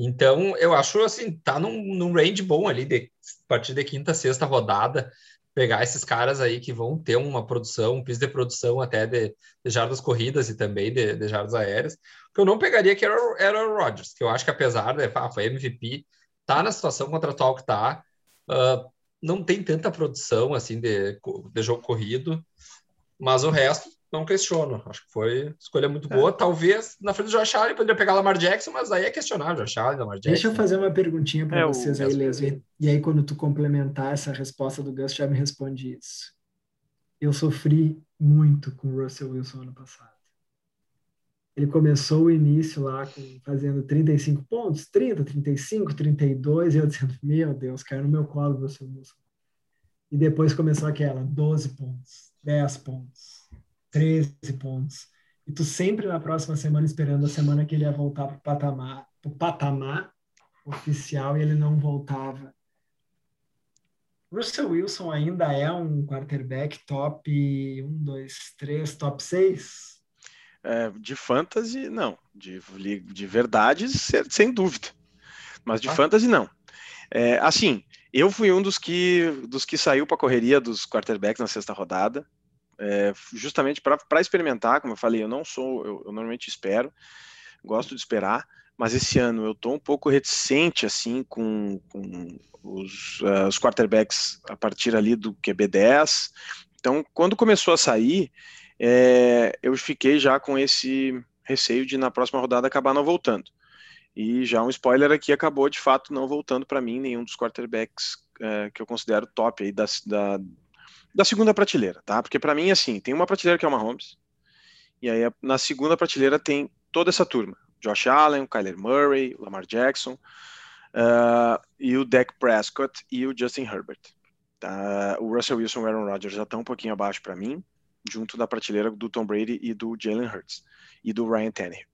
Então, eu acho assim, tá num, num range bom ali, de, a partir da quinta, sexta rodada, pegar esses caras aí que vão ter uma produção, um piso de produção até de, de jardas corridas e também de, de jardas aéreas. O que eu não pegaria que era, era o Rodgers, que eu acho que apesar de ah, foi MVP, tá na situação contratual que tá, ah, não tem tanta produção assim de, de jogo corrido, mas o resto não questiono. Acho que foi escolha muito boa. Talvez na frente do Josh Allen poderia pegar Lamar Jackson, mas aí é questionável, Josh Allen, Lamar Jackson. Deixa eu fazer uma perguntinha para É, vocês aí, Leslie. E aí, quando tu complementar essa resposta do Gus, já me responde isso. Eu sofri muito com o Russell Wilson ano passado. Ele começou o início lá com, fazendo 35 pontos, 30, 35, 32, e eu dizendo, meu Deus, caiu no meu colo o Russell Wilson. E depois começou aquela, 12 pontos, 10 pontos, 13 pontos. E tu sempre na próxima semana esperando a semana que ele ia voltar pro patamar, pro patamar oficial e ele não voltava. Russell Wilson ainda é um quarterback top 1, 2, 3, top 6? É, de fantasy, não. De, de verdade, se- sem dúvida. Mas de Ah. fantasy, não. É, assim, eu fui um dos que, dos que saiu para a correria dos quarterbacks na sexta rodada, é, justamente para experimentar. Como eu falei, eu não sou, eu, eu normalmente espero, gosto de esperar, mas esse ano eu estou um pouco reticente assim com, com os, ah, os quarterbacks a partir ali do QB10. Então, quando começou a sair, é, eu fiquei já com esse receio de na próxima rodada acabar não voltando. E já um spoiler aqui, acabou de fato não voltando para mim nenhum dos quarterbacks é, que eu considero top aí da, da, da segunda prateleira, tá? Porque para mim, assim, tem uma prateleira que é o Mahomes, e aí na segunda prateleira tem toda essa turma. Josh Allen, Kyler Murray, Lamar Jackson, uh, e o Dak Prescott e o Justin Herbert. Tá? O Russell Wilson e o Aaron Rodgers já estão um pouquinho abaixo para mim, junto da prateleira do Tom Brady e do Jalen Hurts e do Ryan Tannehill.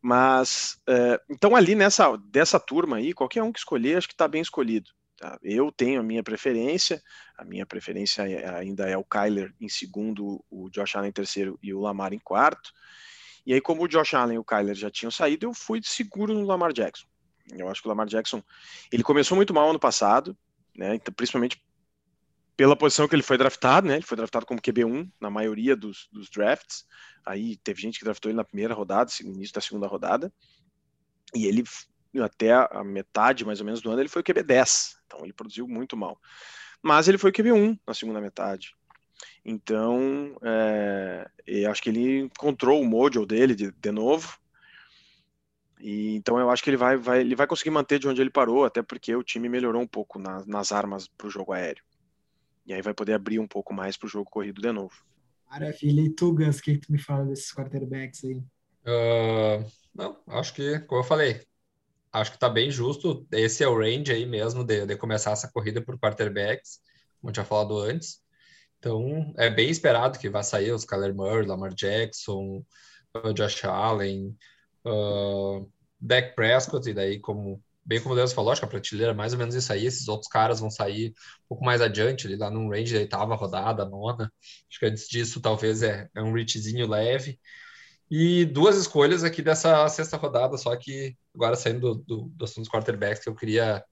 Mas uh, então ali nessa dessa turma aí, qualquer um que escolher, acho que está bem escolhido. Tá? Eu tenho a minha preferência, a minha preferência é, ainda é o Kyler em segundo, o Josh Allen em terceiro e o Lamar em quarto. E aí, como o Josh Allen e o Kyler já tinham saído, eu fui seguro no Lamar Jackson. Eu acho que o Lamar Jackson, ele começou muito mal ano passado, né? Então, principalmente pela posição que ele foi draftado, né? Ele foi draftado como QB1 na maioria dos, dos drafts. Aí teve gente que draftou ele na primeira rodada, no início da segunda rodada. E ele, até a metade mais ou menos do ano, ele foi QB10. Então ele produziu muito mal. Mas ele foi QB1 na segunda metade. Então, é, acho que ele encontrou o module dele de, de novo. E, então eu acho que ele vai, vai, ele vai conseguir manter de onde ele parou, até porque o time melhorou um pouco na, nas armas para o jogo aéreo. E aí vai poder abrir um pouco mais para o jogo corrido de novo. Maravilha. E tu, Gus, o que, que tu me fala desses quarterbacks aí? Uh, não, acho que, como eu falei, acho que está bem justo. Esse é o range aí mesmo de, de começar essa corrida por quarterbacks, como tinha falado antes. Então, é bem esperado que vá sair os Kyler Murray, Lamar Jackson, uh, Josh Allen, uh, Dak Prescott, e daí, como bem como o Deus falou, acho que a prateleira é mais ou menos isso aí, esses outros caras vão sair um pouco mais adiante, ali lá num range da oitava rodada, nona, acho que antes disso talvez é, é um reachzinho leve, e duas escolhas aqui dessa sexta rodada, só que agora saindo do, do, do assunto dos quarterbacks, que eu queria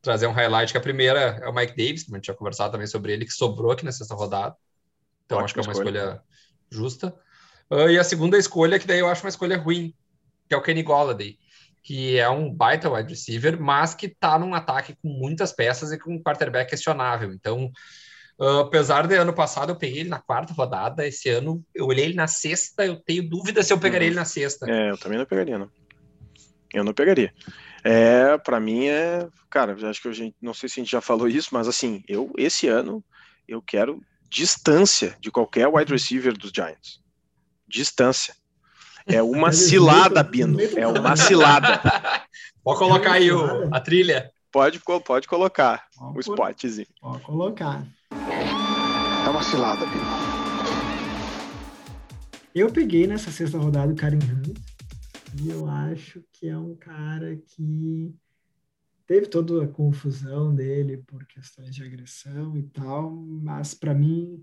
trazer um highlight, que a primeira é o Mike Davis, que a gente tinha conversado também sobre ele, que sobrou aqui na sexta rodada. Então Ótima acho que é uma escolha, escolha justa. Uh, e a segunda escolha, que daí eu acho uma escolha ruim, que é o Kenny Golladay, que é um baita wide receiver, mas que tá num ataque com muitas peças e com um quarterback questionável. Então, uh, apesar de ano passado eu peguei ele na quarta rodada, esse ano eu olhei ele na sexta, eu tenho dúvida se eu pegaria uhum. ele na sexta. É, eu também não pegaria, não. Eu não pegaria. É, para mim é, cara, acho que a gente, não sei se a gente já falou isso, mas assim, eu esse ano eu quero distância de qualquer wide receiver dos Giants. Distância. É uma cilada, Bino. É uma cilada. Pode colocar aí o, a trilha. Pode, pode colocar o spotzinho. Pode colocar. É uma cilada, Bino. Eu peguei nessa sexta rodada o Karen Hunt. E eu acho que é um cara que teve toda a confusão dele por questões de agressão e tal, mas para mim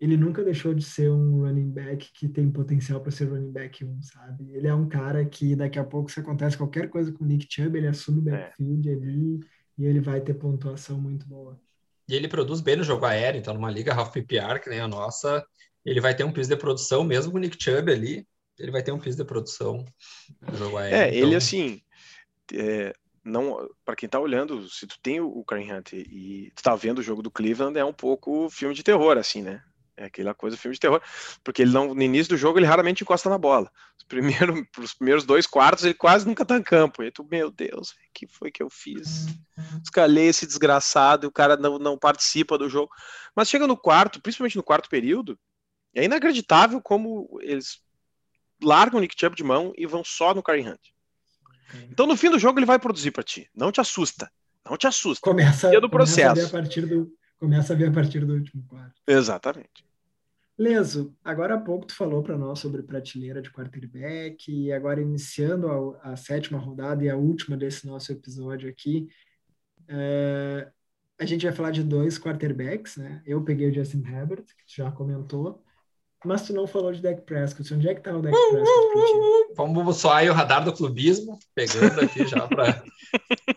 ele nunca deixou de ser um running back que tem potencial para ser running back 1, sabe? Ele é um cara que daqui a pouco se acontece qualquer coisa com o Nick Chubb, ele assume o é. backfield é. ali e ele vai ter pontuação muito boa. E ele produz bem no jogo aéreo, então numa liga half PPR que nem a nossa, ele vai ter um piso de produção mesmo com o Nick Chubb ali, ele vai ter um piso de produção no jogo aéreo. É, então... ele assim, é, não, para quem tá olhando, se tu tem o Karen Hunt e tu tá vendo o jogo do Cleveland, é um pouco filme de terror, assim, né? É aquela coisa, filme de terror, porque ele não, no início do jogo ele raramente encosta na bola. Os primeiros, os primeiros dois quartos ele quase nunca tá em campo. E tu, meu Deus, o que foi que eu fiz? Escalei esse desgraçado e o cara não, não participa do jogo. Mas chega no quarto, principalmente no quarto período, é inacreditável como eles largam o Nick Chubb de mão e vão só no Karen Hunt. Então, no fim do jogo, ele vai produzir para ti. Não te assusta. Não te assusta. Começa, do processo. Começa a, ver a partir do, começa a ver a partir do último quarto. Exatamente. Leso, agora há pouco tu falou para nós sobre prateleira de quarterback e agora iniciando a, a, sétima rodada e a última desse nosso episódio aqui, é, a gente vai falar de dois quarterbacks, né? Eu peguei o Justin Herbert, que tu já comentou, mas tu não falou de Dak Prescott. Onde é que tá o Dak Prescott? Vamos só aí o radar do clubismo, pegando aqui já para.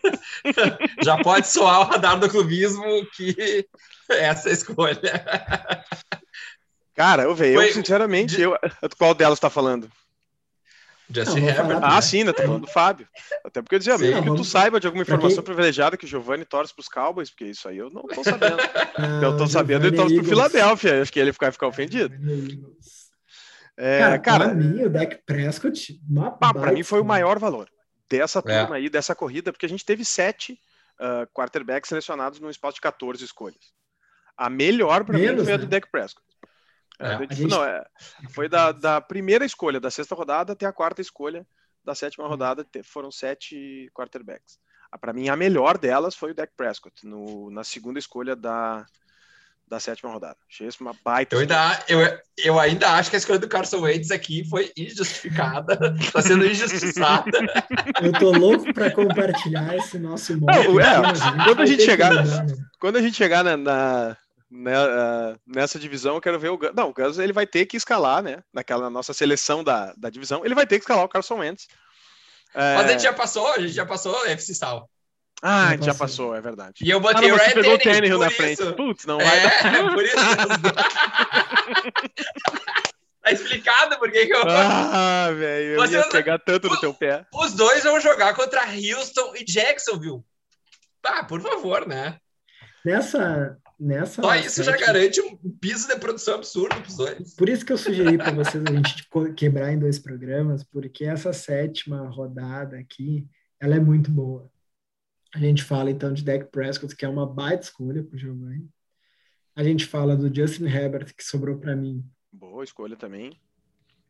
já pode soar o radar do clubismo que essa é escolha. Cara, eu vejo, eu sinceramente, eu, qual delas está falando? Justin não, Herbert. Ah, sim, ainda tô falando do Fábio. Até porque eu dizia, sim, mesmo que tu saiba de alguma informação privilegiada que o Giovanni torce pros Cowboys, porque isso aí eu não tô sabendo. Ah, eu tô sabendo e torce pro Philadelphia. Acho que ele vai ficar ofendido. É, cara, cara, pra mim, o Dak Prescott. Ah, pra mim foi o maior valor. dessa é. turma aí, dessa corrida, porque a gente teve sete uh, quarterbacks selecionados no espaço de 14 escolhas. A melhor para mim foi a do né? Dak Prescott. É, é. Gente... Não, é, foi da, da primeira escolha da sexta rodada até a quarta escolha da sétima rodada, foram sete quarterbacks. Para mim, a melhor delas foi o Dak Prescott, no, na segunda escolha da, da sétima rodada. Achei isso uma baita. Eu ainda, eu, eu ainda acho que a escolha do Carson Wentz aqui foi injustificada, está sendo injustiçada. Eu tô louco para compartilhar esse nosso momento. É, quando a gente chegar, quando a gente chegar na, na né, nessa divisão, eu quero ver o Gus. Não, o Gus ele vai ter que escalar, né? Naquela nossa seleção da, da divisão, ele vai ter que escalar o Carson Wentz. É... Mas a gente já passou, a gente já passou o FC Sal. Ah, a gente já passou, é verdade. E eu botei ah, não, o Ryan pegou o Tannehill na frente. Putz, não vai. É, por isso. tá explicado por que, eu. Ah, velho, eu Você ia pegar tanto no teu pé. Os dois vão jogar contra Houston e Jacksonville. Tá, por favor, né? Nessa, nessa. Só isso já garante um piso de produção absurdo para os dois. Por isso que eu sugeri para vocês a gente quebrar em dois programas, porque essa sétima rodada aqui, ela é muito boa. A gente fala então de Dak Prescott, que é uma baita escolha para o Giovanni. A gente fala do Justin Herbert, que sobrou para mim. Boa escolha também.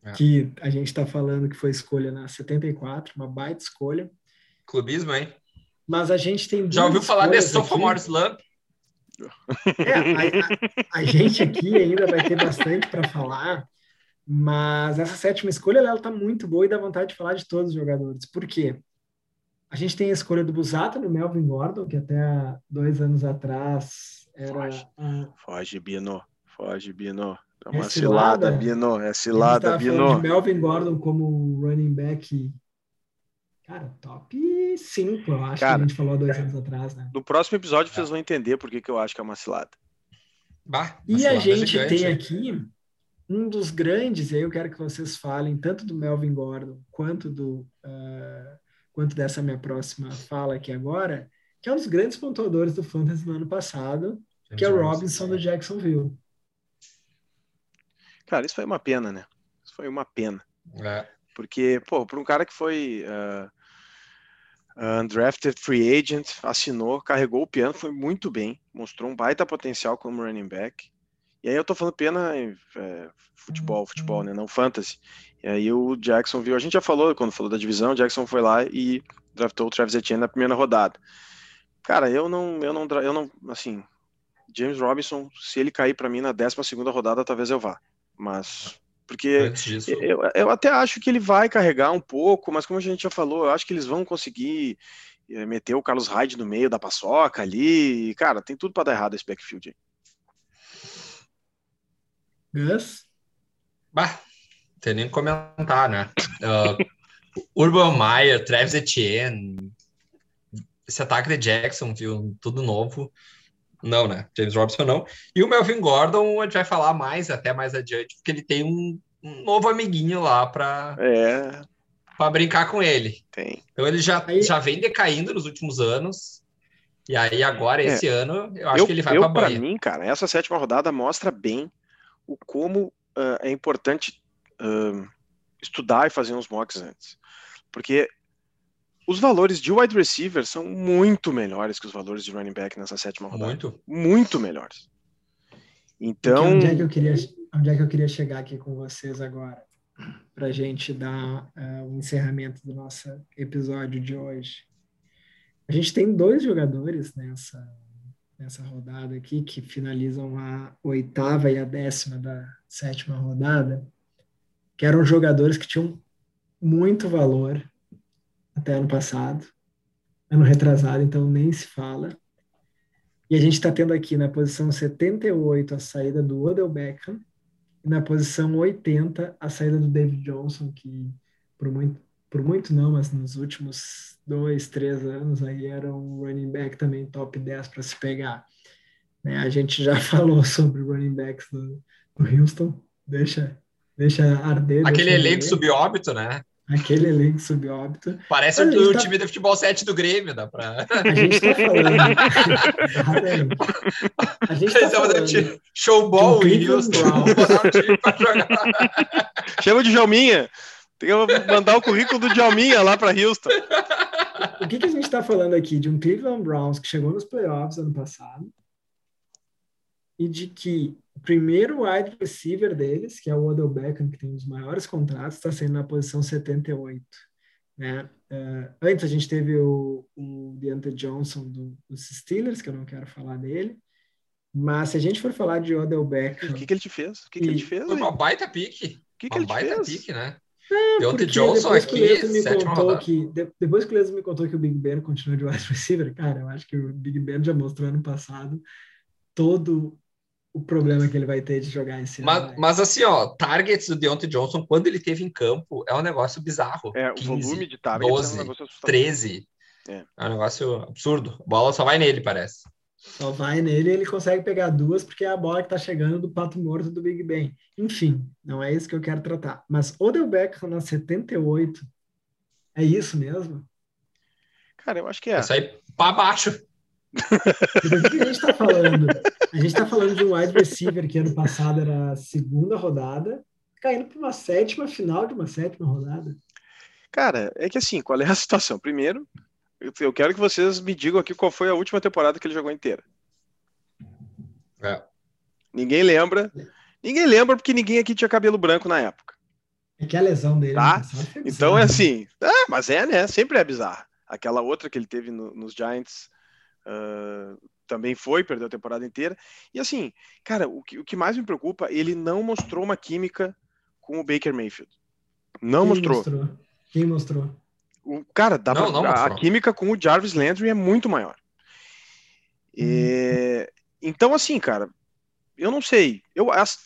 É. Que a gente está falando que foi escolha na 74, uma baita escolha. Clubismo, hein? Mas a gente tem. Já ouviu falar desse sophomore slump? É, a, a, a, gente aqui ainda vai ter bastante para falar, mas essa sétima escolha ela está muito boa e dá vontade de falar de todos os jogadores. Por quê? A gente tem a escolha do Busata no Melvin Gordon, que até dois anos atrás era. Foge. Foge Bino. Foge, Bino. É uma é cilada, cilada, Bino. É cilada, Bino. De Melvin Gordon como running back Cara, top 5, eu acho Cara, que a gente falou dois anos atrás, né? No próximo episódio vocês vão entender por que, que eu acho que é uma cilada. Bah, e a gente gigante. tem aqui um dos grandes, e aí eu quero que vocês falem tanto do Melvin Gordon quanto do uh, quanto dessa minha próxima fala aqui agora, que é um dos grandes pontuadores do Fantasy no ano passado, que é o Robinson do Jacksonville. Cara, isso foi uma pena, né? Isso foi uma pena. É. Porque, pô, para um cara que foi uh, undrafted free agent, assinou, carregou o piano, foi muito bem, mostrou um baita potencial como running back. E aí eu tô falando pena em é, futebol, futebol, né? Não fantasy. E aí o Jackson viu, a gente já falou quando falou da divisão, o Jackson foi lá e draftou o Travis Etienne na primeira rodada. Cara, eu não, eu não, eu não, assim, James Robinson, se ele cair para mim na 12 segunda rodada, talvez eu vá. Mas porque eu, eu até acho que ele vai carregar um pouco, mas como a gente já falou, eu acho que eles vão conseguir eh, meter o Carlos Hyde no meio da paçoca ali. Cara, tem tudo para dar errado esse backfield aí. Gus? Bah, tem nem comentar, né? Uh, Urban Meyer, Travis Etienne, esse ataque de Jackson, viu? Tudo novo. Não, né? James Robinson não. E o Melvin Gordon, a gente vai falar mais até mais adiante, porque ele tem um, um novo amiguinho lá para é. para brincar com ele. Tem. Então ele já, aí... já vem decaindo nos últimos anos. E aí agora, é. esse ano, eu acho eu, que ele vai para Para mim, cara, essa sétima rodada mostra bem o como uh, é importante uh, estudar e fazer uns mocks antes. Porque os valores de wide receiver são muito melhores que os valores de running back nessa sétima rodada. Muito. Muito melhores. Então. onde é, que eu queria, onde é que eu queria chegar aqui com vocês agora? Para a gente dar uh, o encerramento do nosso episódio de hoje. A gente tem dois jogadores nessa, nessa rodada aqui que finalizam a oitava e a décima da sétima rodada, que eram jogadores que tinham muito valor até ano passado, ano retrasado, então nem se fala. E a gente está tendo aqui na posição 78 a saída do Odell Beckham e na posição 80 a saída do David Johnson, que por muito, por muito não, mas nos últimos dois, três anos aí era um running back também top 10 para se pegar. Né? A gente já falou sobre running backs do, do Houston, deixa, deixa arder. Aquele elenco subóbito, né? Aquele elenco subóbito. Parece o tá... time de futebol 7 do Grêmio, dá pra. A gente tá falando. a gente tá falando. Showball e Houston. Chama de Jalminha. Tem que mandar o currículo do Djalminha lá para Houston. O que, que a gente está falando aqui? De um Cleveland Browns que chegou nos playoffs ano passado e de que o primeiro wide receiver deles, que é o Odell Beckham, que tem um dos maiores contratos, está sendo na posição 78. Né? Uh, antes a gente teve o, o Deontay Johnson do, dos Steelers, que eu não quero falar dele, mas se a gente for falar de Odell Beckham... O que, que ele te fez? O que, que ele te fez? Foi uma baita pique. O que, que ele te baita fez? pique, né? É, Deontay Johnson aqui, me contou que de, Depois que o Leso me contou que o Big Ben continua de wide receiver, cara, eu acho que o Big Ben já mostrou ano passado todo o problema que ele vai ter de jogar esse mas, ano. Mas assim, ó, targets do Deontay Johnson, quando ele teve em campo, é um negócio bizarro. É, 15, o volume de targets 12, é um 13. É. é um negócio absurdo. A bola só vai nele, parece. Só vai nele e ele consegue pegar duas, porque é a bola que tá chegando do pato morto do Big Ben. Enfim, não é isso que eu quero tratar. Mas Odell Beckham na 78, é isso mesmo? Cara, eu acho que é. Isso aí para baixo. Do que a gente está falando? A gente está falando de um wide receiver que ano passado era a segunda rodada, caindo para uma sétima final de uma sétima rodada. Cara, é que assim, qual é a situação? Primeiro, eu quero que vocês me digam aqui qual foi a última temporada que ele jogou inteira. É. Ninguém lembra. Ninguém lembra porque ninguém aqui tinha cabelo branco na época. É que a lesão dele. Tá? Então é assim. Ah, mas é, né? Sempre é bizarro. Aquela outra que ele teve no, nos Giants uh, também foi, perdeu a temporada inteira. E assim, cara, o que, o que mais me preocupa, ele não mostrou uma química com o Baker Mayfield. Não Quem mostrou. mostrou. Quem mostrou? O, cara, dá não, pra, não a, a química com o Jarvis Landry é muito maior. E, hum. Então, assim, cara, eu não sei. Eu, as,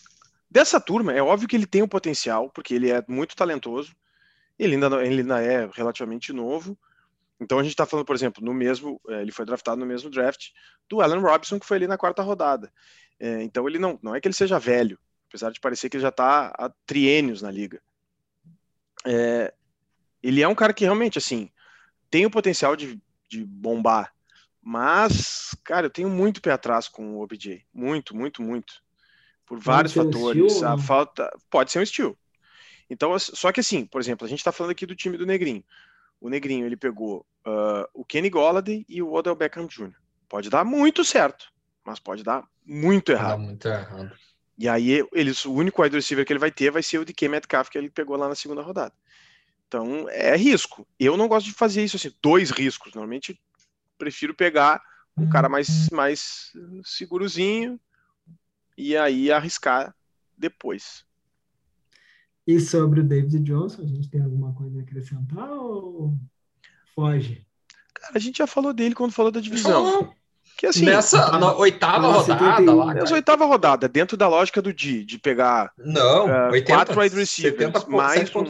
dessa turma, é óbvio que ele tem o potencial, porque ele é muito talentoso. Ele ainda, ele ainda é relativamente novo. Então a gente está falando, por exemplo, no mesmo, é, ele foi draftado no mesmo draft do Allen Robinson, que foi ali na quarta rodada. É, então ele não, não é que ele seja velho, apesar de parecer que ele já está há triênios na liga. É, ele é um cara que realmente, assim, tem o potencial de, de bombar, mas, cara, eu tenho muito pé atrás com o OBJ, muito, muito, muito, por vários fatores. Estilo, a falta pode ser um estilo. Então, só que assim, por exemplo, a gente está falando aqui do time do Negrinho o Negrinho ele pegou uh, o Kenny Golladay e o Odell Beckham Jr. Pode dar muito certo, mas pode dar muito errado. muito errado. E aí eles, o único wide receiver que ele vai ter vai ser o DK Metcalf que ele pegou lá na segunda rodada. Então é risco. Eu não gosto de fazer isso assim, dois riscos. Normalmente prefiro pegar um cara mais mais segurozinho e aí arriscar depois. E sobre o David Johnson, a gente tem alguma coisa a acrescentar ou foge? Cara, a gente já falou dele quando falou da divisão. Que assim, nessa na oitava rodada lá. Nessa oitava rodada, dentro da lógica do Di, de pegar não, uh, 80, quatro wide receivers, 70, mais, um,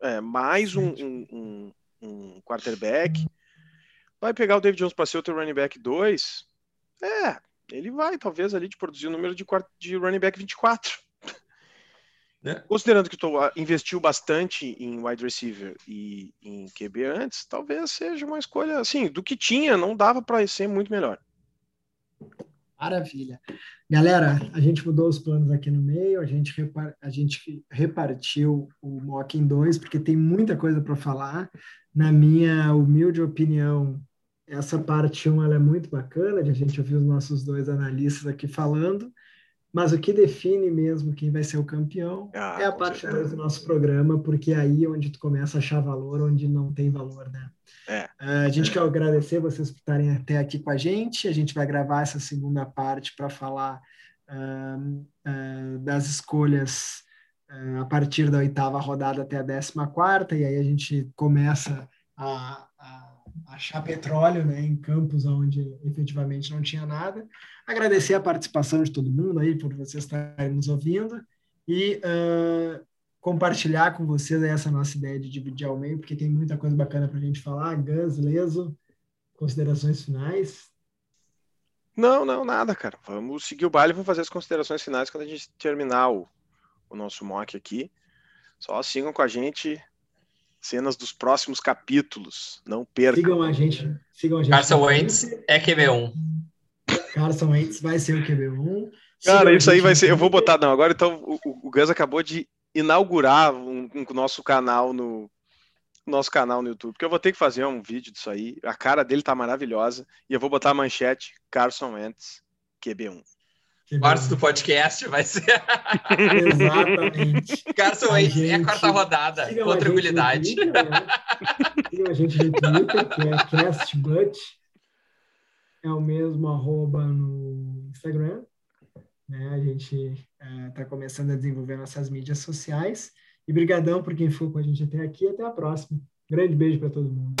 é, mais um, um, um, um, quarterback, vai pegar o David Jones para ser o teu running back 2, é, ele vai talvez ali de produzir o número de, de running back 24. Né? Considerando que tu ah, investiu bastante em wide receiver e em QB antes, talvez seja uma escolha assim, do que tinha, não dava para ser muito melhor. Maravilha. Galera, a gente mudou os planos aqui no meio, a gente, repar, a gente repartiu o mock em dois, porque tem muita coisa para falar. Na minha humilde opinião, essa parte 1 um, ela é muito bacana, de a gente ouvir os nossos dois analistas aqui falando. Mas o que define mesmo quem vai ser o campeão ah, é a parte 2 do nosso programa, porque aí é onde tu começa a achar valor, onde não tem valor, né? É. Uh, a gente é. quer agradecer vocês por estarem até aqui com a gente. A gente vai gravar essa segunda parte para falar uh, uh, das escolhas a partir da oitava rodada até a décima quarta, e aí a gente começa a achar petróleo né, em campos onde efetivamente não tinha nada. Agradecer a participação de todo mundo aí, por vocês estarem nos ouvindo e uh, compartilhar com vocês essa nossa ideia de dividir ao meio, porque tem muita coisa bacana para a gente falar. Gans, Leso, considerações finais? Não, não, nada, cara. Vamos seguir o baile e vamos fazer as considerações finais quando a gente terminar o, o nosso mock aqui. Só sigam com a gente cenas dos próximos capítulos. Não percam. Sigam a gente. Sigam a gente. Carson Wentz é QB1. Carson Wentz vai ser o QB1. Cara, isso aí vai ser. Eu vou botar, não. Agora então o, o Gus acabou de inaugurar um, um nosso canal no nosso canal no YouTube, porque eu vou ter que fazer um vídeo disso aí. A cara dele tá maravilhosa e eu vou botar a manchete Carson Wentz QB1. Parte do podcast vai ser. Exatamente. Carson Wentz é a quarta rodada, com tranquilidade. Né? a gente no Twitter, que é CastBut. É o mesmo arroba no Instagram. Né? A gente está é, começando a desenvolver nossas mídias sociais. E brigadão por quem foi com a gente até aqui. Até a próxima. Grande beijo para todo mundo.